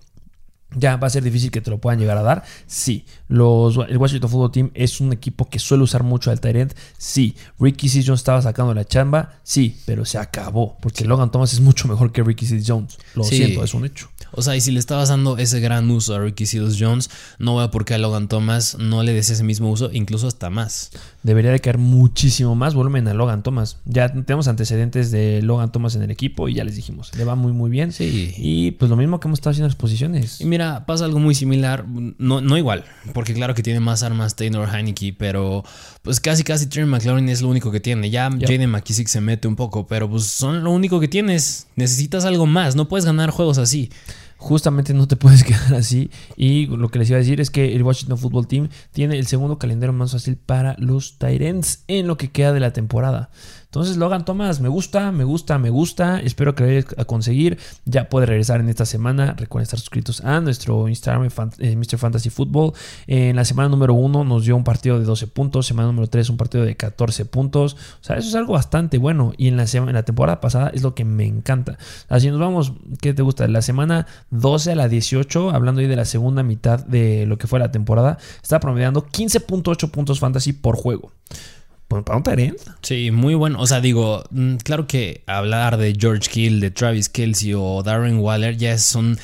Ya va a ser difícil que te lo puedan llegar a dar. Sí, los, el Washington Football Team es un equipo que suele usar mucho al Tyrant. Sí, Ricky C. Jones estaba sacando la chamba. Sí, pero se acabó. Porque Logan Thomas es mucho mejor que Ricky C. Jones. Lo Sí. siento, es un hecho. O sea, y si le estabas dando ese gran uso a Ricky Seals Jones, no veo por qué a Logan Thomas no le des ese mismo uso, incluso hasta más. Debería de caer muchísimo más volumen a Logan Thomas. Ya tenemos antecedentes de Logan Thomas en el equipo y ya les dijimos, le va muy muy bien. Sí. Y pues lo mismo que hemos estado haciendo en las posiciones. Y mira, pasa algo muy similar, no, no igual, porque claro que tiene más armas Taylor Heineke, pero pues casi casi Terry McLaurin es lo único que tiene. Ya Yep. Jaden McKissick se mete un poco, pero pues son lo único que tienes. Necesitas algo más, no puedes ganar juegos así. Justamente no te [laughs] puedes quedar así. Y lo que les iba a decir es que el Washington Football Team tiene el segundo calendario más fácil para los Tyrants en lo que queda de la temporada. Entonces, Logan Thomas, me gusta, me gusta, me gusta. Espero que lo a conseguir. Ya puede regresar en esta semana. Recuerden estar suscritos a nuestro Instagram, eh, Mr. Fantasy Football. En la semana número 1 nos dio un partido de 12 puntos. Semana número 3 un partido de 14 puntos. O sea, eso es algo bastante bueno. Y en la, en la temporada pasada es lo que me encanta. Así nos vamos, ¿qué te gusta? La semana 12 a la 18, hablando ahí de la segunda mitad de lo que fue la temporada, está promediando 15.8 puntos fantasy por juego. ¿Para un Tyrant? Sí, muy bueno. O sea, digo, mm, claro que hablar de George Kill, de Travis Kelsey o Darren Waller ya son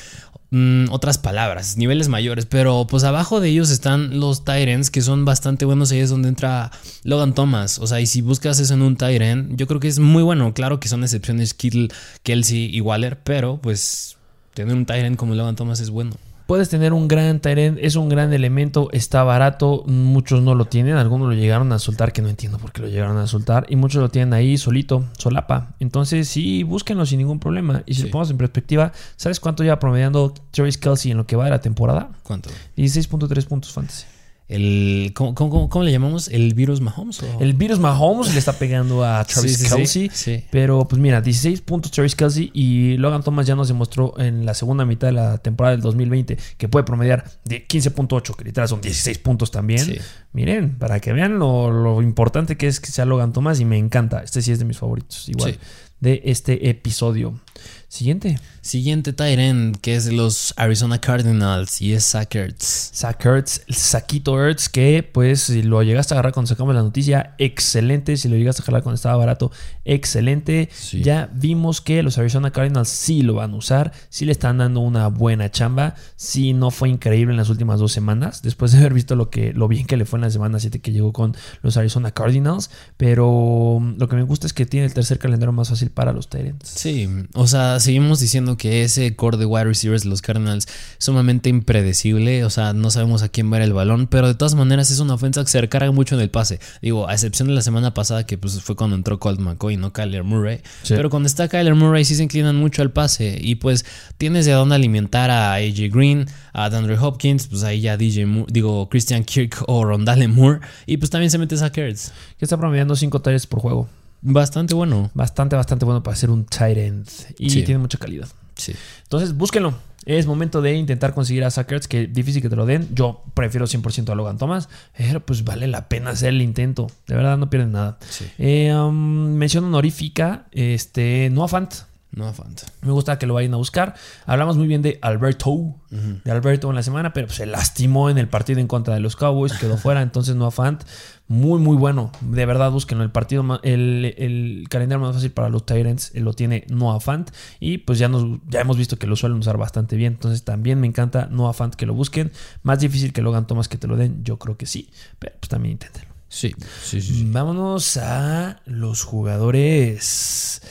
mm, otras palabras, niveles mayores. Pero pues abajo de ellos están los Tyrants que son bastante buenos. Ahí es donde entra Logan Thomas. O sea, y si buscas eso en un Tyrant, yo creo que es muy bueno. Claro que son excepciones Kittle, Kelsey y Waller, pero pues tener un Tyrant como Logan Thomas es bueno. Puedes tener un gran Tyrant, es un gran elemento, está barato, muchos no lo tienen, algunos lo llegaron a soltar, que no entiendo por qué lo llegaron a soltar, y muchos lo tienen ahí solito, solapa. Entonces sí, búsquenlo sin ningún problema. Y si lo ponemos en perspectiva, ¿sabes cuánto lleva promediando Travis Kelsey en lo que va de la temporada? ¿Cuánto? 16.3 puntos fantasy el ¿cómo, cómo, le llamamos? ¿El virus Mahomes? El virus Mahomes le está pegando a Travis Kelsey. pero pues mira, 16 puntos Travis Kelsey y Logan Thomas ya nos demostró en la segunda mitad de la temporada del 2020 que puede promediar de 15.8, que literal son 16 puntos también. Miren, para que vean lo, importante que es que sea Logan Thomas y me encanta. Este sí es de mis favoritos, igual, de este episodio. Siguiente. Siguiente Tyrant, que es de los Arizona Cardinals, y es Zach Ertz. Zach Ertz, el Saquito Ertz, que pues si lo llegaste a agarrar cuando sacamos la noticia, excelente. Si lo llegaste a agarrar cuando estaba barato, excelente. Ya vimos que los Arizona Cardinals sí lo van a usar, sí le están dando una buena chamba. Sí, no fue increíble en las últimas dos semanas, después de haber visto lo, que, lo bien que le fue en la semana 7 que llegó con los Arizona Cardinals. Pero lo que me gusta es que tiene el tercer calendario más fácil para los Tyrants. Sí, o sea, seguimos diciendo que ese core de wide receivers de los Cardinals es sumamente impredecible. O sea, no sabemos a quién va el balón, pero de todas maneras es una ofensa que se recarga mucho en el pase. Digo, a excepción de la semana pasada, que pues fue cuando entró Colt McCoy, no Kyler Murray. Pero cuando está Kyler Murray, sí se inclinan mucho al pase. Y pues tienes de dónde alimentar a AJ Green, a DeAndre Hopkins, pues ahí ya DJ digo, Christian Kirk o Rondale Moore. Y pues también se mete a Kurtz. Que está promediando 5 talleres por juego. Bastante bueno. Bastante, bastante bueno para ser un tight end. Y tiene mucha calidad. Sí. Entonces, búsquenlo. Es momento de intentar conseguir a Sackers, que difícil que te lo den. Yo prefiero 100% a Logan Thomas, pero pues vale la pena hacer el intento. De verdad, no pierden nada. Eh, um, mención honorífica, este, Noah Fant. Noah Fant. Me gusta que lo vayan a buscar. Hablamos muy bien de Alberto, de Alberto en la semana, pero se lastimó en el partido en contra de los Cowboys, quedó [laughs] fuera. Entonces, Noah Fant, muy, muy bueno. De verdad, búsquenlo. El partido, el, el calendario más fácil para los Tyrants lo tiene Noah Fant. Y pues ya, nos, ya hemos visto que lo suelen usar bastante bien. Entonces también me encanta Noah Fant que lo busquen. Más difícil que Logan Thomas que te lo den. Yo creo que sí. Pero pues también inténtenlo. Sí, sí, sí, Vámonos a los jugadores.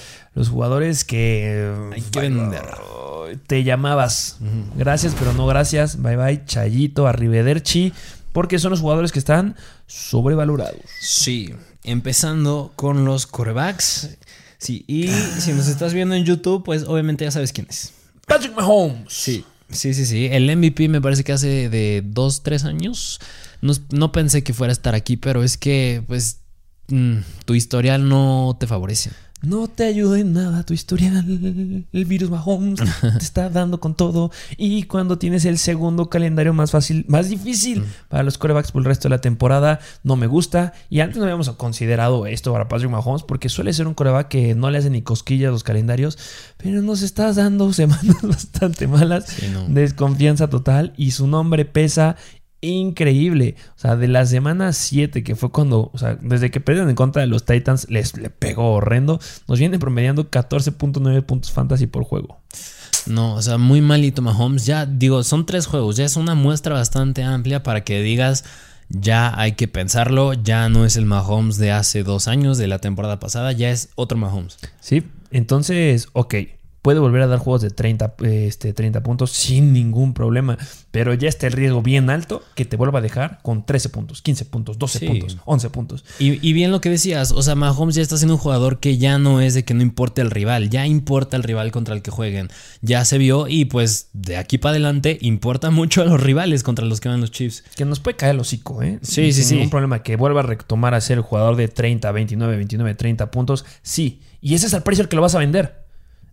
Los jugadores que. Hay que vender. Te llamabas. Gracias, pero no gracias. Bye bye. Chayito, Arrivederci porque son los jugadores que están sobrevalorados. Sí, empezando con los corebacks. Sí, y si nos estás viendo en YouTube, pues obviamente ya sabes quién es. Patrick Mahomes. Sí, sí, sí, sí. El MVP me parece que hace de dos, tres años. No, pensé que fuera a estar aquí, pero es que, pues, mm, tu historial no te favorece. No te ayuda en nada tu historial. El virus Mahomes [laughs] te está dando con todo. Y cuando tienes el segundo calendario más fácil, más difícil para los corebacks por el resto de la temporada, no me gusta. Y antes no habíamos considerado esto para Patrick Mahomes porque suele ser un coreback que no le hace ni cosquillas a los calendarios, pero nos estás dando [laughs] semanas bastante malas. Desconfianza total y su nombre pesa increíble. O sea, de la semana 7, que fue cuando, o sea, desde que perdieron en contra de los Titans, les le pegó horrendo. Nos vienen promediando 14.9 puntos fantasy por juego. No, o sea, muy malito Mahomes. Ya digo, son tres juegos, ya es una muestra bastante amplia para que digas, ya hay que pensarlo, ya no es el Mahomes de hace dos años, de la temporada pasada, ya es otro Mahomes. Sí, entonces, ok, puede volver a dar juegos de 30, este, 30 puntos sin ningún problema. Pero ya está el riesgo bien alto que te vuelva a dejar con 13 puntos, 15 puntos, 12 Sí. puntos, 11 puntos. Y, y bien lo que decías, o sea, Mahomes ya está siendo un jugador que ya no es de que no importe el rival, ya importa el rival contra el que jueguen. Ya se vio y pues de aquí para adelante importa mucho a los rivales contra los que van los Chiefs. Que nos puede caer el hocico, ¿eh? Sí, sí, Sin sí. ningún problema. Que vuelva a retomar a ser el jugador de 30, 29, 29, 30 puntos. Sí. Y ese es el precio al que lo vas a vender.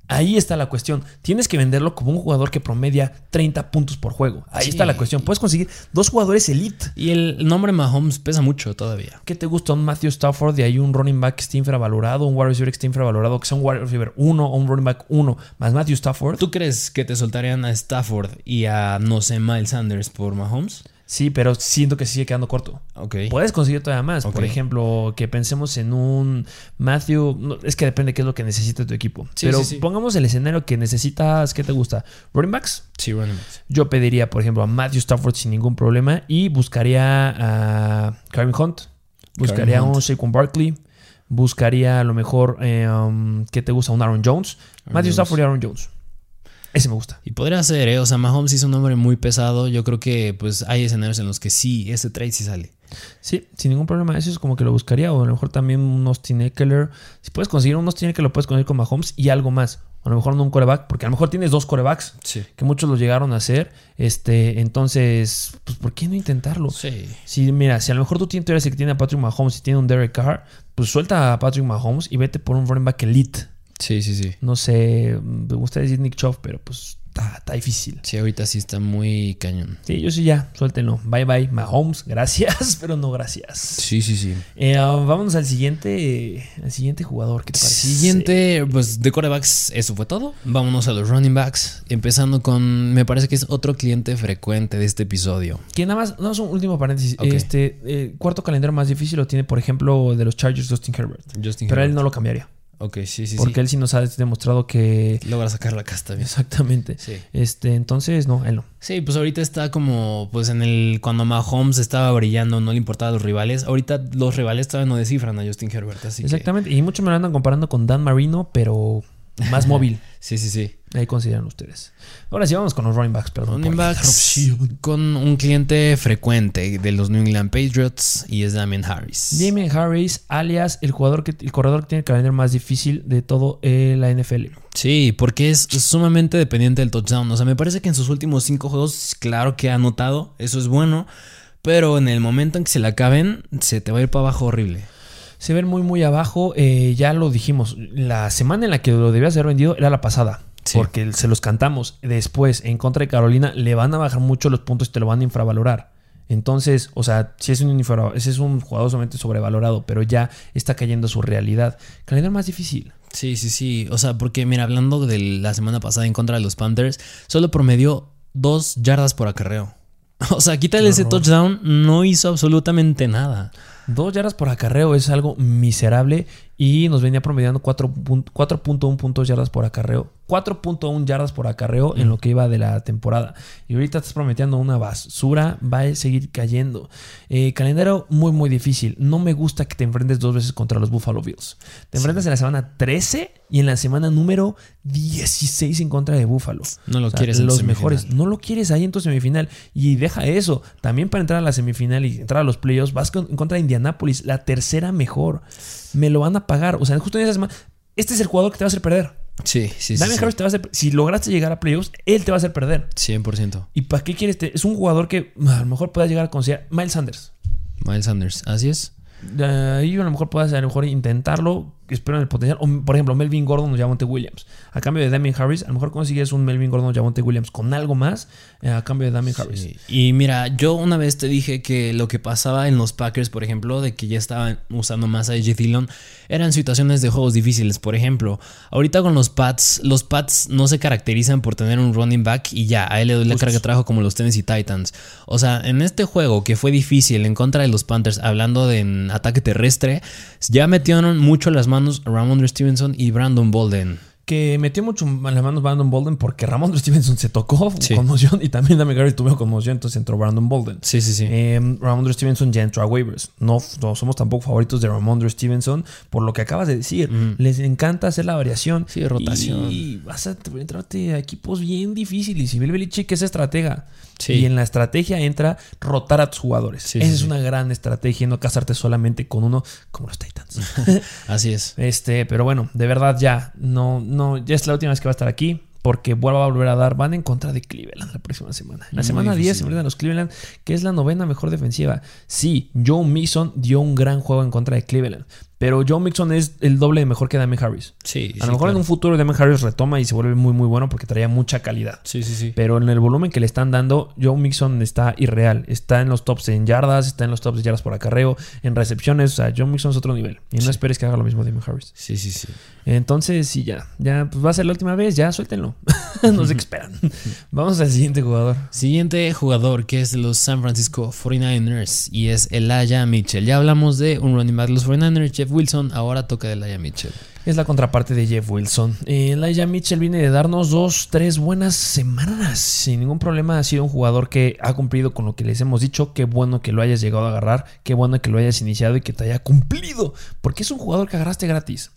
Ahí está la cuestión. Tienes que venderlo como un jugador que promedia 30 puntos por juego. Ahí Sí. está la cuestión. Puedes conseguir dos jugadores elite. Y el nombre Mahomes pesa mucho todavía. ¿Qué te gusta? Un Matthew Stafford y hay un running back que esté infravalorado, un wide receiver que esté infravalorado, que sea un wide receiver 1 o un running back 1 más Matthew Stafford. ¿Tú crees que te soltarían a Stafford y a, no sé, Miles Sanders por Mahomes? Sí, pero siento que sigue quedando corto. Ok. Puedes conseguir todavía más. Por ejemplo, que pensemos en un Matthew. no, es que depende de qué es lo que necesita tu equipo. Sí, Pero sí, sí. pongamos el escenario que necesitas. ¿Qué te gusta? ¿Running backs? Sí, running backs. Yo pediría, por ejemplo, a Matthew Stafford sin ningún problema. Y buscaría a Kareem Hunt. Buscaría a un. Saquon Barkley. Buscaría a lo mejor. Eh, um, ¿Qué te gusta? Un Aaron Jones. Aaron Matthew Jones. Stafford y Aaron Jones. Ese me gusta. Y podría ser, ¿eh? O sea, Mahomes es un hombre muy pesado. Yo creo que pues hay escenarios en los que sí, ese trade sí sale. Sí, sin ningún problema. Eso es como que lo buscaría. O a lo mejor también un Austin Eckler. Si puedes conseguir un Austin Eckler, lo puedes conseguir con Mahomes y algo más. O a lo mejor no un coreback, porque a lo mejor tienes dos corebacks, Sí. que muchos lo llegaron a hacer. Este, entonces, pues, ¿por qué no intentarlo? Sí. Si, mira, si a lo mejor tú tienes, el que tiene a Patrick Mahomes y tiene un Derek Carr, pues suelta a Patrick Mahomes y vete por un running back elite. Sí, sí, sí. No sé, me gusta decir Nick Chubb, pero pues está, está difícil. Sí, ahorita sí está muy cañón. Sí, yo sí ya, suéltenlo. Bye bye, Mahomes. Gracias, [laughs] pero no gracias. Sí, sí, sí. Eh, ah, vámonos al siguiente, al siguiente jugador. ¿Qué te parece? Siguiente, pues de corebacks, eso fue todo. Vámonos a los running backs. Empezando con, me parece que es otro cliente frecuente de este episodio. Que nada más, no es un último paréntesis. Ok. Este eh, cuarto calendario más difícil lo tiene, por ejemplo, de los Chargers Justin Herbert. Justin Pero él no lo cambiaría. Ok, sí, sí, porque sí. él sí nos ha demostrado que. Logra sacar la casta bien. Exactamente. Sí. Este, entonces, no, él no. Sí, pues ahorita está como, pues en el, cuando Mahomes estaba brillando, no le importaba a los rivales. Ahorita los rivales todavía no descifran a Justin Herbert, así que- Exactamente. Y muchos me lo andan comparando con Dan Marino, pero más [laughs] móvil. Sí, sí, sí. Ahí consideran ustedes. Ahora sí, vamos con los running backs, perdón. Running backs con un cliente frecuente de los New England Patriots y es Damien Harris. Damien Harris, alias el jugador que el corredor que tiene el calendario más difícil de todo eh, la NFL. Sí, porque es sumamente dependiente del touchdown. O sea, me parece que en sus últimos cinco juegos, claro que ha anotado, eso es bueno, pero en el momento en que se le acaben, se te va a ir para abajo horrible. Se ven muy, muy abajo. eh, ya lo dijimos. La semana en la que lo debía haber vendido era la pasada. Sí. Porque se los cantamos. Después, en contra de Carolina, le van a bajar mucho los puntos y te lo van a infravalorar. Entonces, o sea, si es un, ese es un jugador solamente sobrevalorado, pero ya está cayendo su realidad. Calendario más difícil. Sí, sí, sí. O sea, porque mira, hablando de la semana pasada en contra de los Panthers, solo promedió dos yardas por acarreo. [laughs] O sea, quítale ese touchdown, no hizo absolutamente nada. Dos yardas por acarreo es algo miserable y nos venía promediando 4 pun- 4.1 puntos yardas por acarreo. 4.1 yardas por acarreo en lo que iba de la temporada. Y ahorita estás prometiendo una basura, va a seguir cayendo. Eh, calendario muy, muy difícil. No me gusta que te enfrentes dos veces contra los Buffalo Bills. Te enfrentas en la semana 13 y en la semana número 16 en contra de Buffalo. No lo O sea, quieres en los semifinal. mejores. No lo quieres ahí en tu semifinal. Y deja eso. También para entrar a la semifinal y entrar a los playoffs, vas con- en contra de Indianapolis, la tercera mejor. Me lo van a pagar. O sea, justo en esa semana. Este es el jugador que te va a hacer perder. Sí, sí, sí. Damien sí. Harris te va a hacer. Si lograste llegar a playoffs, él te va a hacer perder. 100%. ¿Y para qué quieres? te- Es un jugador que a lo mejor puedas llegar a considerar. Miles Sanders. Miles Sanders, así es. Ahí a lo mejor puedas a lo mejor intentarlo. Espero en el potencial. O, por ejemplo, Melvin Gordon o Javonte Williams. A cambio de Damien Harris, a lo mejor consigues un Melvin Gordon o Javonte Williams con algo más eh, a cambio de Damien Harris. Y mira, yo una vez te dije que lo que pasaba en los Packers, por ejemplo, de que ya estaban usando más a AJ Dillon, eran situaciones de juegos difíciles. Por ejemplo, ahorita con los Pats, los Pats no se caracterizan por tener un running back y ya, a él le doy la carga de trabajo como los Tennessee Titans. O sea, en este juego que fue difícil en contra de los Panthers, hablando de en ataque terrestre, ya metieron mucho las manos Ramondre Stevenson y Brandon Bolden. que metió mucho en las manos Brandon Bolden porque Ramondre Stevenson se tocó Sí. conmoción y también Dami Garrett tuvo conmoción, entonces entró Brandon Bolden. Sí, sí, sí. Eh, Ramondre Stevenson ya entró a waivers. No, no somos tampoco favoritos de Ramondre Stevenson por lo que acabas de decir. Les encanta hacer la variación. Sí, rotación. Y vas a entrarte a equipos bien difíciles. Y Bill Belichick es estratega. Sí. Y en la estrategia entra rotar a tus jugadores. Sí, Esa sí, es una gran estrategia, no casarte solamente con uno como los Titans. [laughs] Así es. Este, pero bueno, de verdad ya, no, no, ya es la última vez que va a estar aquí. Porque vuelva a volver a dar. Van en contra de Cleveland la próxima semana. La Muy semana 10 difícil. se enfrentan los Cleveland, que es la novena mejor defensiva. Sí, Joe Mixon dio un gran juego en contra de Cleveland. Pero Joe Mixon es el doble de mejor que Damien Harris. Sí, A lo mejor en un futuro Damien Harris retoma y se vuelve muy, muy bueno porque traía mucha calidad. Sí, sí, sí. Pero en el volumen que le están dando, Joe Mixon está irreal. Está en los tops en yardas, está en los tops de yardas por acarreo, en recepciones. O sea, Joe Mixon es otro nivel. Y no Sí. esperes que haga lo mismo Damien Harris. Sí, sí, sí. Entonces, sí, ya. Ya, pues va a ser la última vez. Ya, suéltenlo. [laughs] no se esperan. [laughs] Vamos al siguiente jugador. Siguiente jugador que es de los San Francisco 49ers y es Elijah Mitchell. Ya hablamos de un running back de los 49ers, Jeff Wilson, ahora toca de Elijah Mitchell. Es la contraparte de Jeff Wilson. Eh, Elijah Mitchell viene de darnos dos, tres buenas semanas. Sin ningún problema ha sido un jugador que ha cumplido con lo que les hemos dicho. Qué bueno que lo hayas llegado a agarrar. Qué bueno que lo hayas iniciado y que te haya cumplido. Porque es un jugador que agarraste gratis.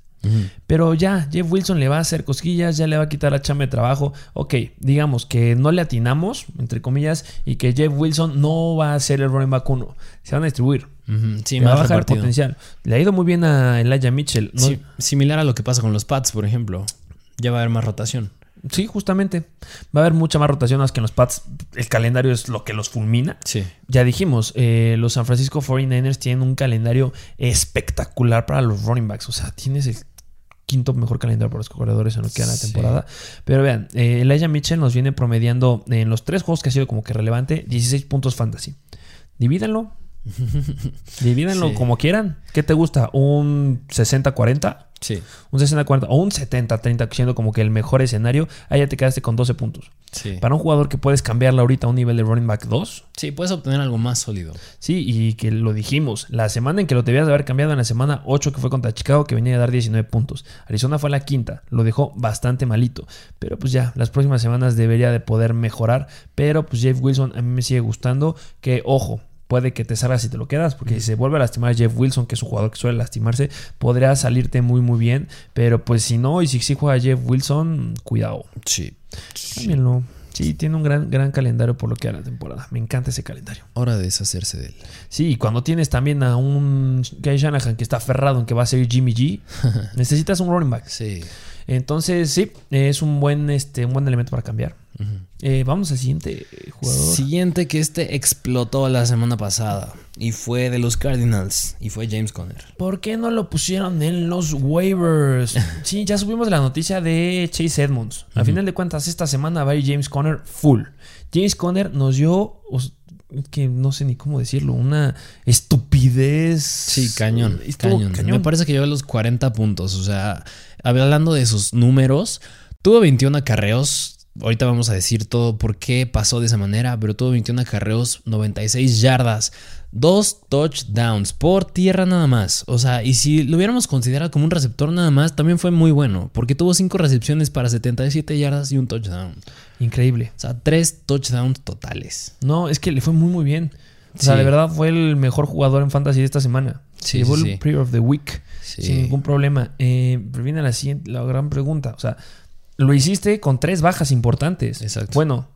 Pero ya, Jeff Wilson le va a hacer cosquillas, ya le va a quitar la chamba de trabajo. Ok, digamos que no le atinamos, entre comillas, y que Jeff Wilson no va a ser el running back uno. Se van a distribuir. Sí, Le va a más bajar el repartido. potencial. Le ha ido muy bien a Elijah Mitchell. No- Sí, similar a lo que pasa con los Pats, por ejemplo. Ya va a haber más rotación. Sí, justamente. Va a haber mucha más rotación más que en los Pats. El calendario es lo que los fulmina. Sí. Ya dijimos, eh, los San Francisco 49ers tienen un calendario espectacular para los running backs. O sea, tienes el quinto mejor calendario para los corredores en lo que queda la Sí. temporada. Pero vean, eh, Elijah Mitchell nos viene promediando en los tres juegos que ha sido como que relevante 16 puntos fantasy. Divídanlo. [laughs] Divídanlo Sí. como quieran. ¿Qué te gusta? ¿Un 60-40? Sí. Un 60-40 o un 70-30 siendo como que el mejor escenario. Ahí ya te quedaste con 12 puntos. Sí. Para un jugador que puedes cambiarla ahorita a un nivel de running back 2, Sí, puedes obtener algo más sólido. Sí, y que lo dijimos. La semana en que lo debías de haber cambiado en la semana 8 que fue contra Chicago, que venía a dar 19 puntos. Arizona fue la quinta, lo dejó bastante malito. Pero pues ya, las próximas semanas debería de poder mejorar. Pero pues Jeff Wilson a mí me sigue gustando. Que ojo. Puede que te salgas si te lo quedas, porque si se vuelve a lastimar Jeff Wilson, que es un jugador que suele lastimarse, podría salirte muy muy bien. Pero pues si no, y si sí juega Jeff Wilson, cuidado. Sí. Cámbienlo. Sí, tiene un gran, gran calendario por lo que era la temporada. Me encanta ese calendario. Hora de deshacerse de él. Sí, y cuando tienes también a un Guy Shanahan que está aferrado en que va a ser Jimmy G, [laughs] necesitas un running back. Sí. Entonces, sí, es un buen, este, un buen elemento para cambiar. Eh, vamos al siguiente jugador. Siguiente que este explotó la semana pasada y fue de los Cardinals y fue James Conner. ¿Por qué no lo pusieron en los waivers? [laughs] Sí, ya subimos la noticia de Chase Edmonds. A final de cuentas, esta semana va a ir James Conner full. James Conner nos dio, que no sé ni cómo decirlo, una estupidez. Sí, cañón, Estuvo cañón. Me parece que lleva los 40 puntos. O sea, hablando de sus números, tuvo 21 acarreos. Ahorita vamos a decir todo por qué pasó de esa manera, pero tuvo 21 acarreos, 96 yardas, dos touchdowns por tierra nada más. O sea, y si lo hubiéramos considerado como un receptor nada más, también fue muy bueno, porque tuvo 5 recepciones para 77 yardas y un touchdown. Increíble. O sea, 3 touchdowns totales. No, es que le fue muy, muy bien. O sea, Sí. de verdad fue el mejor jugador en fantasy de esta semana. Sí, Llevó sí, el. Player of the Week Sí. sin ningún problema. Eh, pero viene la siguiente, la gran pregunta. O sea, lo hiciste con tres bajas importantes. Exacto. Bueno,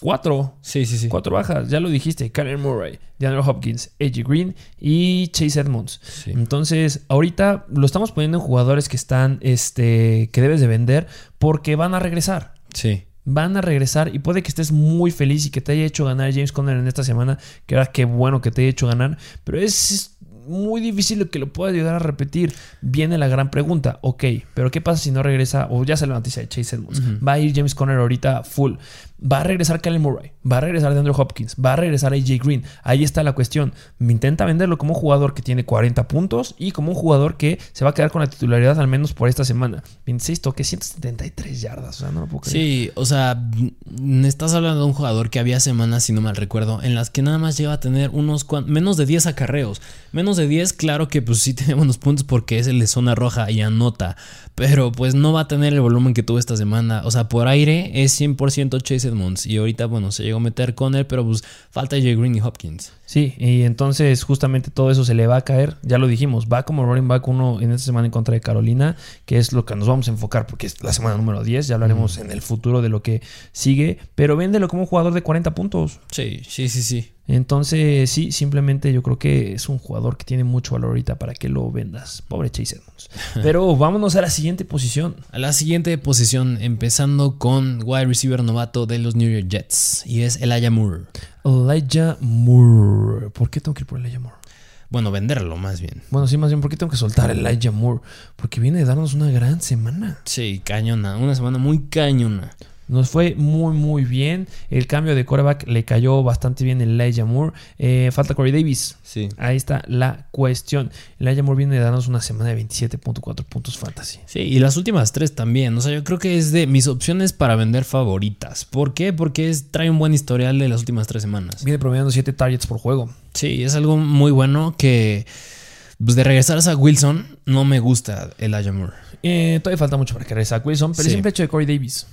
cuatro. Sí, sí, sí. Cuatro bajas, ya lo dijiste. Kyler Murray, DeAndre Hopkins, AJ Green y Chase Edmonds. Sí. Entonces, ahorita lo estamos poniendo en jugadores que están, este, que debes de vender porque van a regresar. Sí. Van a regresar y puede que estés muy feliz y que te haya hecho ganar James Conner en esta semana, que era qué bueno que te haya hecho ganar, pero es muy difícil que lo puedas llegar a repetir. Viene la gran pregunta, ok, pero ¿qué pasa si no regresa? O ya sale la noticia de Chase Edmonds. Va a ir James Conner ahorita full. Va a regresar Kellen Murray, va a regresar DeAndre Hopkins, va a regresar AJ Green. Ahí está la cuestión. Me intenta venderlo como un jugador que tiene 40 puntos y como un jugador que se va a quedar con la titularidad al menos por esta semana. 26 toques, 173 yardas. O sea, no lo puedo creer. Sí, o sea, estás hablando de un jugador que había semanas, si no mal recuerdo, en las que nada más llega a tener unos menos de 10 acarreos. Menos de 10, claro que pues sí tiene buenos puntos porque es el de zona roja y anota. Pero pues no va a tener el volumen que tuvo esta semana. O sea, por aire es 100% Chase Edmonds. Y ahorita, bueno, se llegó a meter con él, pero pues falta Jay Green y Hopkins. Sí, y entonces justamente todo eso se le va a caer. Ya lo dijimos, va como running back uno en esta semana en contra de Carolina, que es lo que nos vamos a enfocar porque es la semana número 10. Ya hablaremos en el futuro de lo que sigue, pero véndelo como un jugador de 40 puntos. Sí, sí, sí, sí. Entonces, sí, simplemente yo creo que es un jugador que tiene mucho valor ahorita para que lo vendas. Pobre Chase Edmonds. [laughs] Pero vámonos a la siguiente posición. A la siguiente posición, empezando con wide receiver novato de los New York Jets. Y es Elijah Moore. Elijah Moore. ¿Por qué tengo que ir por Elijah Moore? Bueno, venderlo más bien. Bueno, sí, más bien, ¿por qué tengo que soltar a Elijah Moore? Porque viene de darnos una gran semana. Sí, cañona. Una semana muy cañona. Nos fue muy, muy bien. El cambio de quarterback le cayó bastante bien el Elijah Moore. Eh, falta Corey Davis. Sí. Ahí está la cuestión. Elijah Moore viene de darnos una semana de 27.4 puntos fantasy. Sí, y las últimas tres también. O sea, yo creo que es de mis opciones para vender favoritas. ¿Por qué? Porque es, trae un buen historial de las últimas tres semanas. Viene promediando 7 targets por juego. Sí, es algo muy bueno que. Pues de regresar a Wilson, no me gusta Elijah Moore. Eh, todavía falta mucho para que regrese a Wilson, pero Sí. el simple hecho de Corey Davis.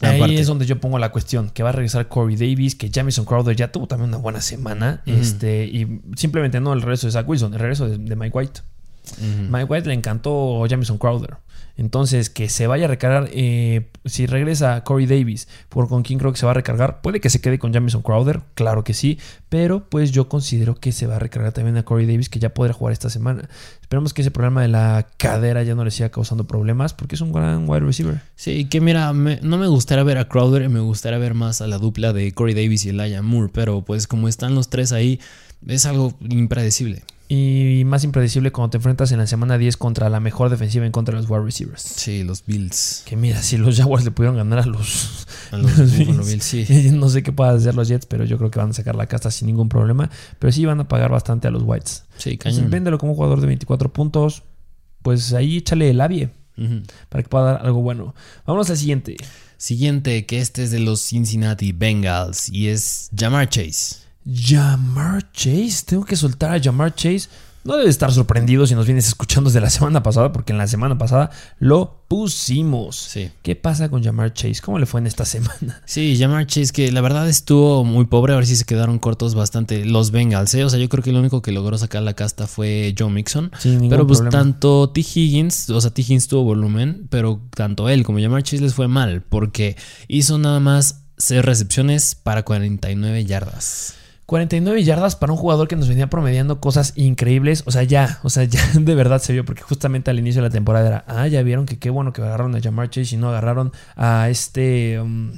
Ahí Aparte. es donde yo pongo la cuestión, que va a regresar Corey Davis, que Jamison Crowder ya tuvo también una buena semana, este, y simplemente no el regreso de Zach Wilson, el regreso de, de Mike White. Mike White le encantó Jamison Crowder. Entonces, que se vaya a recargar, eh, si regresa Corey Davis, por con quién creo que se va a recargar, puede que se quede con Jamison Crowder, claro que sí, pero pues yo considero que se va a recargar también a Corey Davis, que ya podrá jugar esta semana. Esperemos que ese problema de la cadera ya no le siga causando problemas, porque es un gran wide receiver. Sí, que mira, me- no me gustaría ver a Crowder me gustaría ver más a la dupla de Corey Davis y Elijah Moore, pero pues como están los tres ahí, es algo impredecible. Y más impredecible cuando te enfrentas en la semana 10 contra la mejor defensiva en contra de los wide receivers. Sí, los Bills. Que mira, si los Jaguars le pudieron ganar a los, A los [laughs] Bills, Bills, sí. [laughs] no sé qué puedan hacer los Jets, pero yo creo que van a sacar la casta sin ningún problema. Pero sí van a pagar bastante a los Whites. Sí, cañón. véndelo como un jugador de 24 puntos. Pues ahí échale el Ujú. para que pueda dar algo bueno. Vámonos al siguiente. Siguiente, que este es de los Cincinnati Bengals y es Jamar Chase. Jamar Chase. Tengo que soltar a Jamar Chase. No debes estar sorprendido si nos vienes escuchando desde la semana pasada, porque en la semana pasada lo pusimos. Sí. ¿Qué pasa con Jamar Chase? ¿Cómo le fue en esta [laughs] semana? Sí, Jamar Chase, que la verdad estuvo muy pobre, a ver si se quedaron cortos bastante los Bengals, ¿eh? O sea, yo creo que el único que logró sacar la casta fue Joe Mixon. Sin ningún Pero pues problema. tanto T. Higgins, o sea, T. Higgins tuvo volumen, pero tanto él como Jamar Chase les fue mal, porque hizo nada más 6 recepciones para 49 yardas. 49 yardas para un jugador que nos venía promediando cosas increíbles. O sea, ya, o sea, ya [laughs] de verdad se vio, porque justamente al inicio de la temporada era, ah, ya vieron que qué bueno que agarraron a Jamar Chase y no agarraron a este. um,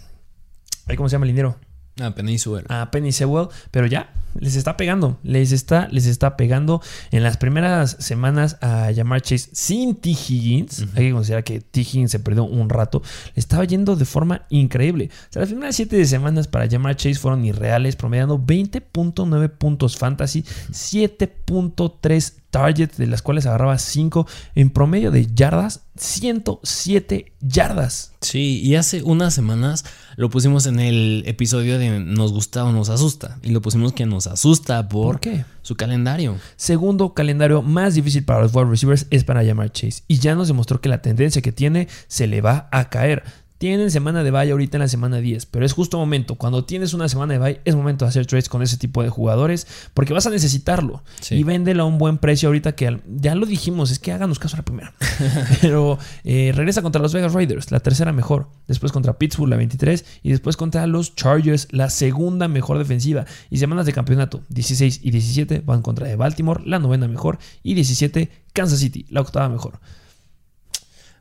¿Cómo se llama el dinero? Ah, Penny Sewell. a Penny Sewell, pero ya les está pegando, les está, les está pegando en las primeras semanas a llamar Chase sin T. Higgins. Hay que considerar que T. Higgins se perdió un rato, le estaba yendo de forma increíble. O sea, las primeras 7 semanas para llamar Chase fueron irreales, promediando 20.9 puntos fantasy, 7.3 targets, de las cuales agarraba 5 en promedio de yardas, 107 yardas. Sí, y hace unas semanas lo pusimos en el episodio de Nos gusta o nos asusta. Y lo pusimos que nos asusta por, ¿Por qué? su calendario. Segundo calendario más difícil para los wide receivers es para llamar Chase. Y ya nos demostró que la tendencia que tiene se le va a caer. Tienen semana de bye ahorita en la semana 10, pero es justo momento. Cuando tienes una semana de bye, es momento de hacer trades con ese tipo de jugadores porque vas a necesitarlo. Sí. Y véndelo a un buen precio ahorita que ya lo dijimos, es que háganos caso a la primera. [laughs] pero eh, regresa contra los Vegas Raiders, la tercera mejor. Después contra Pittsburgh, la 23. Y después contra los Chargers, la segunda mejor defensiva. Y semanas de campeonato, 16 y 17 van contra de Baltimore, la novena mejor. Y 17, Kansas City, la octava mejor.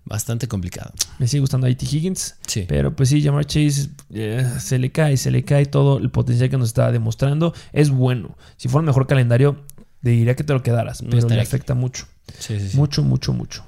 Bastante complicado. Me sigue gustando ahí T. Higgins. Sí. Pero pues sí, Jamar Chase eh, se le cae, se le cae todo el potencial que nos está demostrando. Es bueno. Si fuera un mejor calendario, te diría que te lo quedaras. No pero le aquí. afecta mucho. Sí, sí, sí. Mucho, mucho, mucho.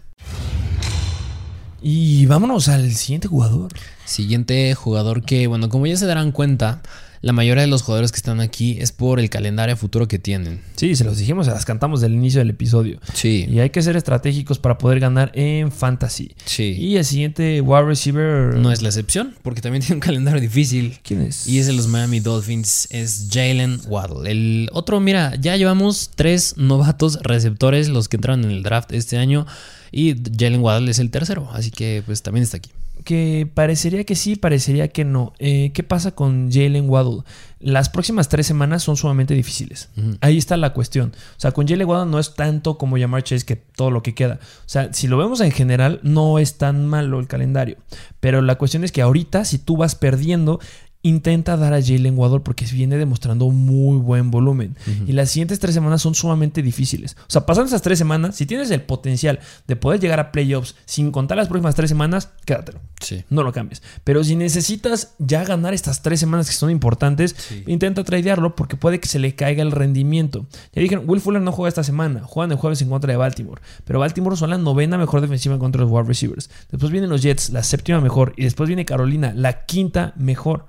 Y vámonos al siguiente jugador. Siguiente jugador que, bueno, como ya se darán cuenta, la mayoría de los jugadores que están aquí es por el calendario futuro que tienen. Sí, se los dijimos, se las cantamos del inicio del episodio. Sí. Y hay que ser estratégicos para poder ganar en fantasy. Sí. Y el siguiente wide receiver. No es la excepción, porque también [laughs] tiene un calendario difícil. ¿Quién es? Y es de los Miami Dolphins, es Jalen Waddle. El otro, mira, ya llevamos tres novatos receptores, los que entraron en el draft este año. Y Jalen Waddle es el tercero, así que pues también está aquí. Que parecería que sí, parecería que no. Eh, ¿Qué pasa con Jalen Waddle? Las próximas tres semanas son sumamente difíciles. Ahí está la cuestión. O sea, con Jalen Waddle no es tanto como llamar Chase que todo lo que queda. O sea, si lo vemos en general, no es tan malo el calendario. Pero la cuestión es que ahorita, si tú vas perdiendo, intenta dar a Jalen Waddle porque viene demostrando muy buen volumen. Y las siguientes tres semanas son sumamente difíciles. O sea, pasando esas tres semanas, si tienes el potencial de poder llegar a playoffs sin contar las próximas tres semanas, quédatelo. Sí. No lo cambies. Pero si necesitas ya ganar estas tres semanas que son importantes, Sí. intenta tradearlo porque puede que se le caiga el rendimiento. Ya dijeron, Will Fuller no juega esta semana, juegan el jueves en contra de Baltimore. Pero Baltimore son la novena mejor defensiva en contra de los wide receivers. Después vienen los Jets, la séptima mejor. Y después viene Carolina, la quinta mejor.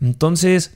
Entonces,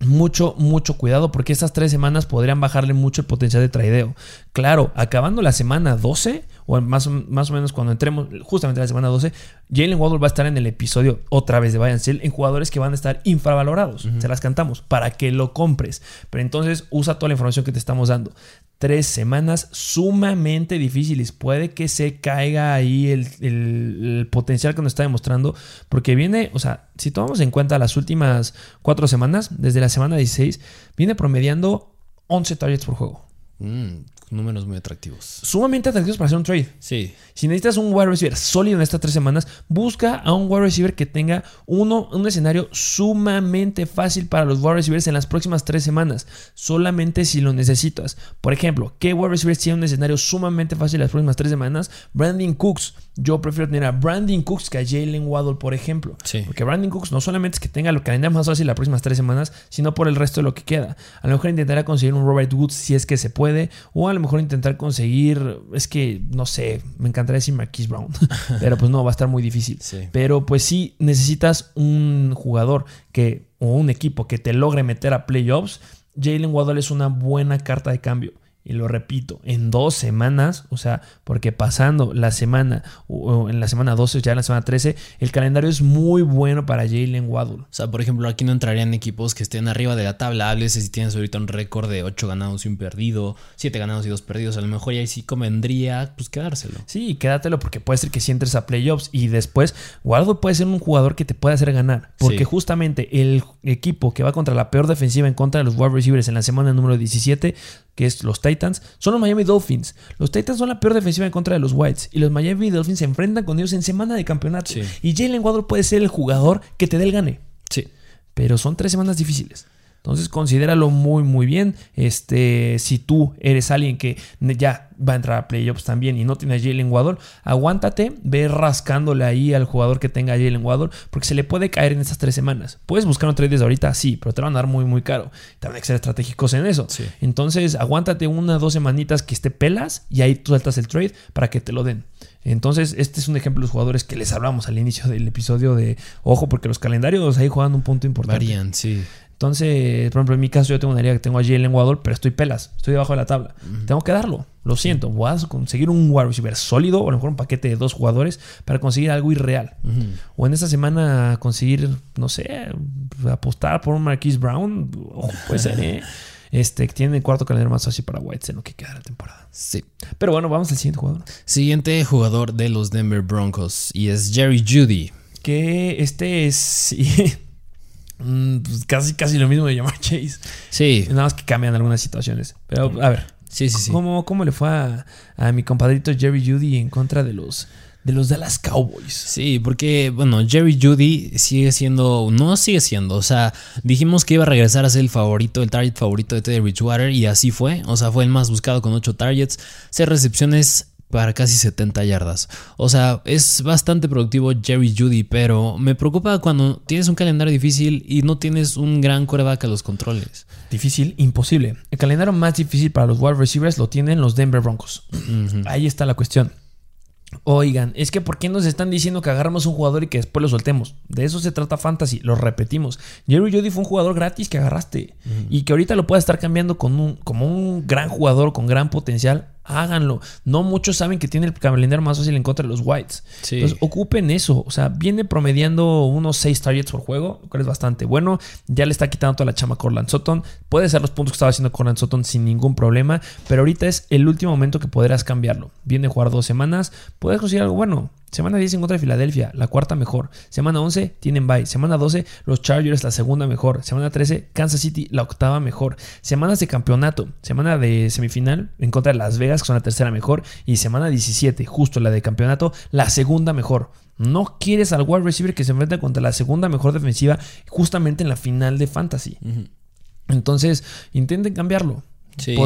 mucho, mucho cuidado porque estas tres semanas podrían bajarle mucho el potencial de tradeo. Claro, acabando la semana 12, o más, o- más o menos cuando entremos justamente la semana 12, Jalen Waddle va a estar en el episodio otra vez de Bayern Sale en jugadores que van a estar infravalorados. Se las cantamos para que lo compres. Pero entonces usa toda la información que te estamos dando. Tres semanas sumamente difíciles. Puede que se caiga ahí el, el- potencial que nos está demostrando. Porque viene, o sea, si tomamos en cuenta las últimas cuatro semanas, desde la semana 16, viene promediando 11 targets por juego. Mm, números muy atractivos. Sumamente atractivos para hacer un trade. Sí. Si necesitas un wide receiver sólido en estas tres semanas, busca a un wide receiver que tenga uno, un escenario sumamente fácil para los wide receivers en las próximas tres semanas. Solamente si lo necesitas. Por ejemplo, ¿qué wide receivers tiene un escenario sumamente fácil las próximas tres semanas? Brandon Cooks. Yo prefiero tener a Brandon Cooks que a Jalen Waddle, por ejemplo. Sí. Porque Brandon Cooks no solamente es que tenga el calendario más fácil las próximas tres semanas, sino por el resto de lo que queda. A lo mejor intentará conseguir un Robert Woods si es que se puede, o a lo mejor intentar conseguir, es que no sé, me encantaría decir Marquise Brown, [laughs] pero pues no, va a estar muy difícil. Sí. Pero pues sí necesitas un jugador que, o un equipo que te logre meter a playoffs. Jalen Waddle es una buena carta de cambio. Y lo repito, en dos semanas, o sea, porque pasando la semana, o- en la semana 12, ya en la semana 13, el calendario es muy bueno para Jalen Waddle. O sea, por ejemplo, aquí no entrarían equipos que estén arriba de la tabla. Háblese si tienes ahorita un récord de 8 ganados y un perdido, 7 ganados y 2 perdidos. A lo mejor ya ahí sí convendría pues quedárselo. Sí, quédatelo porque puede ser que si entres a playoffs y después Waddle puede ser un jugador que te puede hacer ganar. Porque Sí. justamente el equipo que va contra la peor defensiva en contra de los wide receivers en la semana número 17, que es los Titans, son los Miami Dolphins. Los Titans son la peor defensiva en contra de los Whites. Y los Miami Dolphins se enfrentan con ellos en semana de campeonato. Sí. Y Jalen Waddle puede ser el jugador que te dé el gane. Sí. pero son tres semanas difíciles. Entonces considéralo muy muy bien. Este, si tú eres alguien que ya va a entrar a playoffs también y no tiene a Jalen Waddle, aguántate, ve rascándole ahí al jugador que tenga a Jalen Waddle, porque se le puede caer en estas tres semanas. Puedes buscar un trade desde ahorita, sí, pero te van a dar muy muy caro. También hay que ser estratégicos en eso. Sí. Entonces aguántate una dos semanitas que esté pelas y ahí tú sueltas el trade para que te lo den. Entonces, este es un ejemplo de los jugadores que les hablamos al inicio del episodio de ojo, porque los calendarios ahí juegan un punto importante. Varían, sí. Entonces, por ejemplo, en mi caso, yo tengo una idea que tengo a Jalen Waddle, pero estoy pelas, estoy debajo de la tabla. Tengo que darlo, lo siento. Voy a conseguir un wide receiver sólido, o a lo mejor un paquete de dos jugadores, para conseguir algo irreal. O en esta semana conseguir, no sé, apostar por un Marquise Brown, puede ser, ¿eh? [laughs] Este, que tiene el cuarto calendario más fácil para Whites en lo que queda de la temporada. Sí. Pero bueno, vamos al siguiente jugador. Siguiente jugador de los Denver Broncos y es Jerry Judy. Que este es [laughs] pues casi, casi lo mismo de llamar [laughs] Chase. Sí, Nada más que cambian algunas situaciones. Pero a ver, sí, sí, sí. ¿cómo, cómo le fue a, a mi compadrito Jerry Judy en contra de los, de los Dallas Cowboys? Sí, porque, bueno, Jerry Judy sigue siendo, no sigue siendo, o sea, dijimos que iba a regresar a ser el favorito, el target favorito de Teddy Bridgewater y así fue, o sea, fue el más buscado con 8 targets, 6 recepciones para casi 70 yardas. O sea, es bastante productivo Jerry Judy, pero me preocupa cuando tienes un calendario difícil y no tienes un gran coreback a los controles. Difícil, imposible. El calendario más difícil para los wide receivers lo tienen los Denver Broncos. Ahí está la cuestión. Oigan, es que ¿por qué nos están diciendo que agarramos un jugador y que después lo soltemos? De eso se trata Fantasy, lo repetimos. Jerry Jody fue un jugador gratis que agarraste y que ahorita lo puedes estar cambiando con un, como un gran jugador con gran potencial háganlo. No muchos saben que tiene el calendario más fácil en contra de los Whites. Entonces, ocupen eso. O sea, viene promediando unos 6 targets por juego, lo cual es bastante bueno. Ya le está quitando toda la chama a Corland Sutton. Puede ser los puntos que estaba haciendo Corland Sutton sin ningún problema, pero ahorita es el último momento que podrás cambiarlo. Viene a jugar dos semanas, puedes conseguir algo bueno. Semana 10 en contra de Filadelfia, la cuarta mejor. Semana 11 tienen bye. Semana 12 los Chargers, la segunda mejor. Semana 13 Kansas City, la octava mejor. Semanas de campeonato. Semana de semifinal en contra de Las Vegas, que son la tercera mejor. Y semana 17, justo la de campeonato, la segunda mejor. No quieres al wide receiver que se enfrenta contra la segunda mejor defensiva justamente en la final de Fantasy. Entonces, intenten cambiarlo.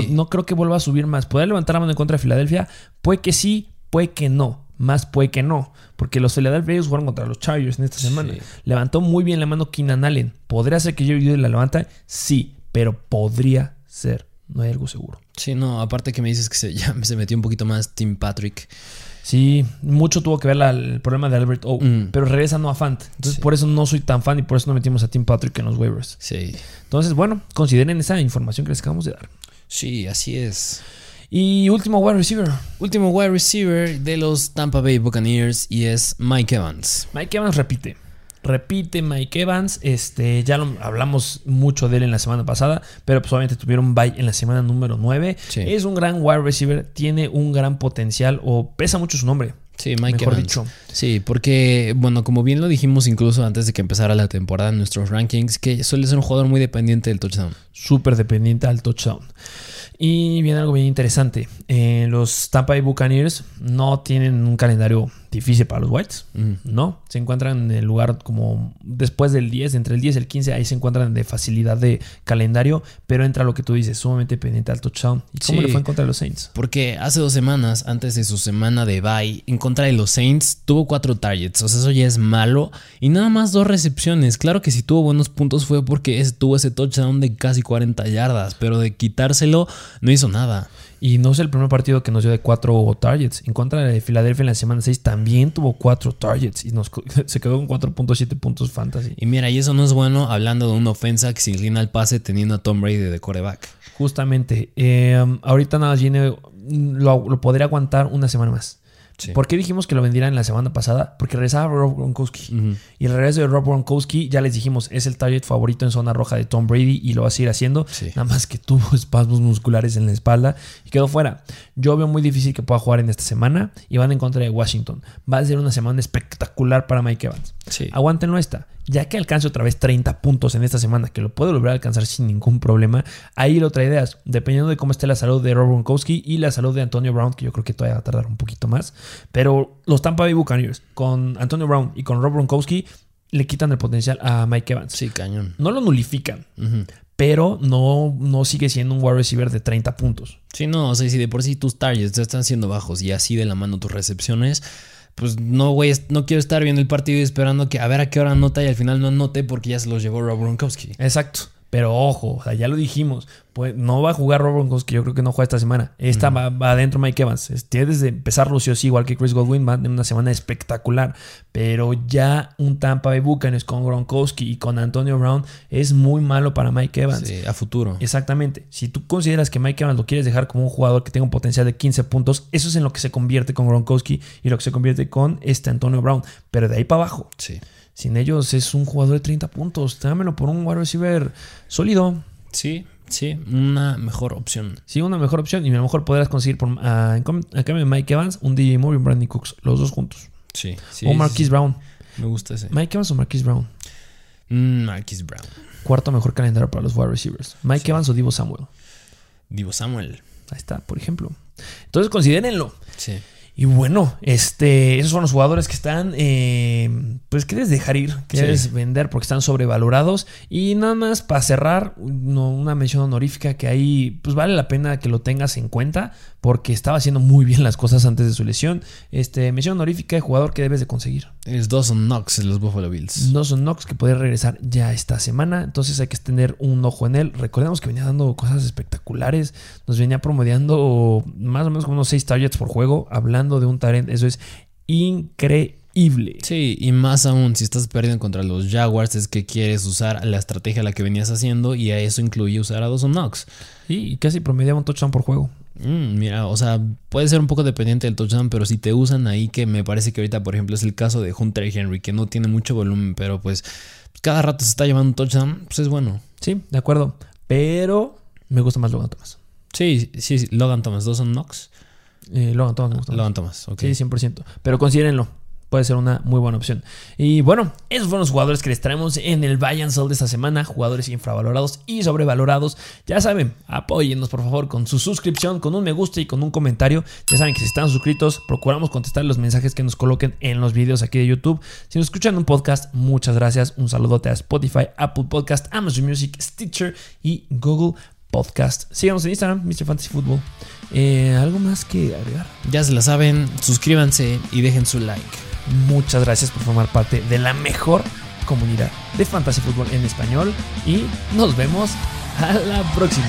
No creo que vuelva a subir más. ¿Puede levantar la mano en contra de Filadelfia? Puede que sí, puede que no más puede que no. Porque los Philadelphia Eagles jugaron contra los Chargers en esta semana. Levantó muy bien la mano Keenan Allen. ¿Podría ser que Jerry Judy la levanta? Sí, pero podría ser. No hay algo seguro. Sí, no, aparte que me dices que se, [laughs] ya se metió un poquito más Tim Patrick. Sí, mucho tuvo que ver el problema de Albert O, mm. pero regresa no a Fant. Entonces, por eso no soy tan fan y por eso no metimos a Tim Patrick en los waivers. Sí. Entonces, bueno, consideren esa información que les acabamos de dar. Sí, así es. Y último wide receiver. Último wide receiver de los Tampa Bay Buccaneers y es Mike Evans. Mike Evans repite. Repite Mike Evans. Este, ya lo hablamos mucho de él en la semana pasada, pero pues obviamente tuvieron un bye en la semana número 9. Es un gran wide receiver, tiene un gran potencial o pesa mucho su nombre. Sí, Mike Mejor Dicho. Sí, porque, bueno, como bien lo dijimos incluso antes de que empezara la temporada en nuestros rankings, que suele ser un jugador muy dependiente del touchdown. Súper dependiente al touchdown. Y viene algo bien interesante. Eh, los Tampa Bay Buccaneers no tienen un calendario difícil para los Whites, ¿no? Se encuentran en el lugar como después del 10, entre el 10 y el 15, ahí se encuentran de facilidad de calendario, pero entra lo que tú dices, sumamente pendiente al touchdown. ¿Y cómo le fue en contra de los Saints? Porque hace dos semanas, antes de su semana de bye, en contra de los Saints, tuvo cuatro targets, o sea, eso ya es malo, y nada más dos recepciones. Claro que si tuvo buenos puntos fue porque tuvo ese touchdown de casi 40 yardas, pero de quitárselo no hizo nada. Y no es el primer partido que nos dio de cuatro targets. En contra de Filadelfia en la semana 6 también tuvo cuatro targets y nos, [laughs] se quedó con 4.7 puntos fantasy. Y mira, y eso no es bueno hablando de una ofensa que se inclina al pase teniendo a Tom Brady de coreback. Justamente. Eh, ahorita nada, Gine lo podría aguantar una semana más. ¿Por qué dijimos que lo vendieran la semana pasada? Porque regresaba Rob Gronkowski. Y el regreso de Rob Gronkowski, ya les dijimos, es el target favorito en zona roja de Tom Brady y lo va a seguir haciendo. Nada más que tuvo [laughs] espasmos musculares en la espalda y quedó fuera. Yo veo muy difícil que pueda jugar en esta semana y van en contra de Washington. Va a ser una semana espectacular para Mike Evans. Aguántenlo esta ya que alcance otra vez 30 puntos en esta semana, que lo puede volver a alcanzar sin ningún problema, ahí la otra idea es, dependiendo de cómo esté la salud de Rob Gronkowski y la salud de Antonio Brown, que yo creo que todavía va a tardar un poquito más, pero los Tampa Bay Buccaneers con Antonio Brown y con Rob Gronkowski le quitan el potencial a Mike Evans. Sí, cañón. No lo nulifican. Pero no, no sigue siendo un wide receiver de 30 puntos. Sí, no, o sea, si de por sí tus targets están siendo bajos y así de la mano tus recepciones, pues no, güey, no quiero estar viendo el partido y esperando que a ver a qué hora anota y al final no anote porque ya se los llevó Rob Gronkowski. Exacto. Pero ojo, ya lo dijimos, pues no va a jugar Rob que yo creo que no juega esta semana. Esta va, adentro Mike Evans. Tiene desde empezar Lucio sí, igual que Chris Godwin, va en una semana espectacular. Pero ya un Tampa Bay Buccaneers con Gronkowski y con Antonio Brown es muy malo para Mike Evans. Sí, a futuro. Exactamente. Si tú consideras que Mike Evans lo quieres dejar como un jugador que tenga un potencial de 15 puntos, eso es en lo que se convierte con Gronkowski y lo que se convierte con este Antonio Brown. Pero de ahí para abajo. Sí. Sin ellos es un jugador de 30 puntos. Dámelo por un wide receiver sólido. Sí, Sí, una mejor opción. Sí, una mejor opción. Y a lo mejor podrás conseguir por, a, a cambio de Mike Evans, un DJ Moore y un Brandon Cooks, los dos juntos. Sí, sí. O Marquise Brown. Me gusta ese. Mike Evans o Marquise Brown. Mm, Marquise Brown. Cuarto mejor calendario para los wide receivers. Mike Evans o Divo Samuel. Divo Samuel. Ahí está, por ejemplo. Entonces considérenlo. Sí. Y bueno, este, esos son los jugadores que están, eh, pues quieres dejar ir, quieres vender porque están sobrevalorados. Y nada más para cerrar, una mención honorífica que ahí, pues vale la pena que lo tengas en cuenta porque estaba haciendo muy bien las cosas antes de su lesión. Este, mención honorífica de jugador que debes de conseguir. Es Dawson Knox en los Buffalo Bills. Dawson Knox que puede regresar ya esta semana, entonces hay que tener un ojo en él. Recordemos que venía dando cosas espectaculares, nos venía promediando más o menos como unos 6 targets por juego, hablando hablando de un talent, eso es increíble. Sí, y más aún si estás perdiendo contra los Jaguars es que quieres usar la estrategia la que venías haciendo y a eso incluye usar a Dawson Knox. Sí, y casi promediaba un touchdown por juego. Mm, mira, o sea, puede ser un poco dependiente del touchdown, pero si te usan ahí, que me parece que ahorita, por ejemplo, es el caso de Hunter Henry, que no tiene mucho volumen, pero pues cada rato se está llevando un touchdown, pues es bueno. Sí, de acuerdo. Pero me gusta más Logan Thomas. Sí, sí, sí. Logan Thomas, Dawson Knox. Eh, Logan Thomas me gusta. Logan Thomas, ok. Sí, 100%. Pero considérenlo. Puede ser una muy buena opción. Y bueno, esos fueron los jugadores que les traemos en el Buy and Sell de esta semana. Jugadores infravalorados y sobrevalorados. Ya saben, apóyennos por favor con su suscripción, con un me gusta y con un comentario. Ya saben que si están suscritos, procuramos contestar los mensajes que nos coloquen en los videos aquí de YouTube. Si nos escuchan un podcast, muchas gracias. Un saludote a Spotify, Apple Podcast, Amazon Music, Stitcher y Google Podcast. Síganos en Instagram, Mr. Fantasy Football. Eh, ¿Algo más que agregar? Ya se la saben, suscríbanse y dejen su like. Muchas gracias por formar parte de la mejor comunidad de Fantasy Fútbol en español y nos vemos a la próxima.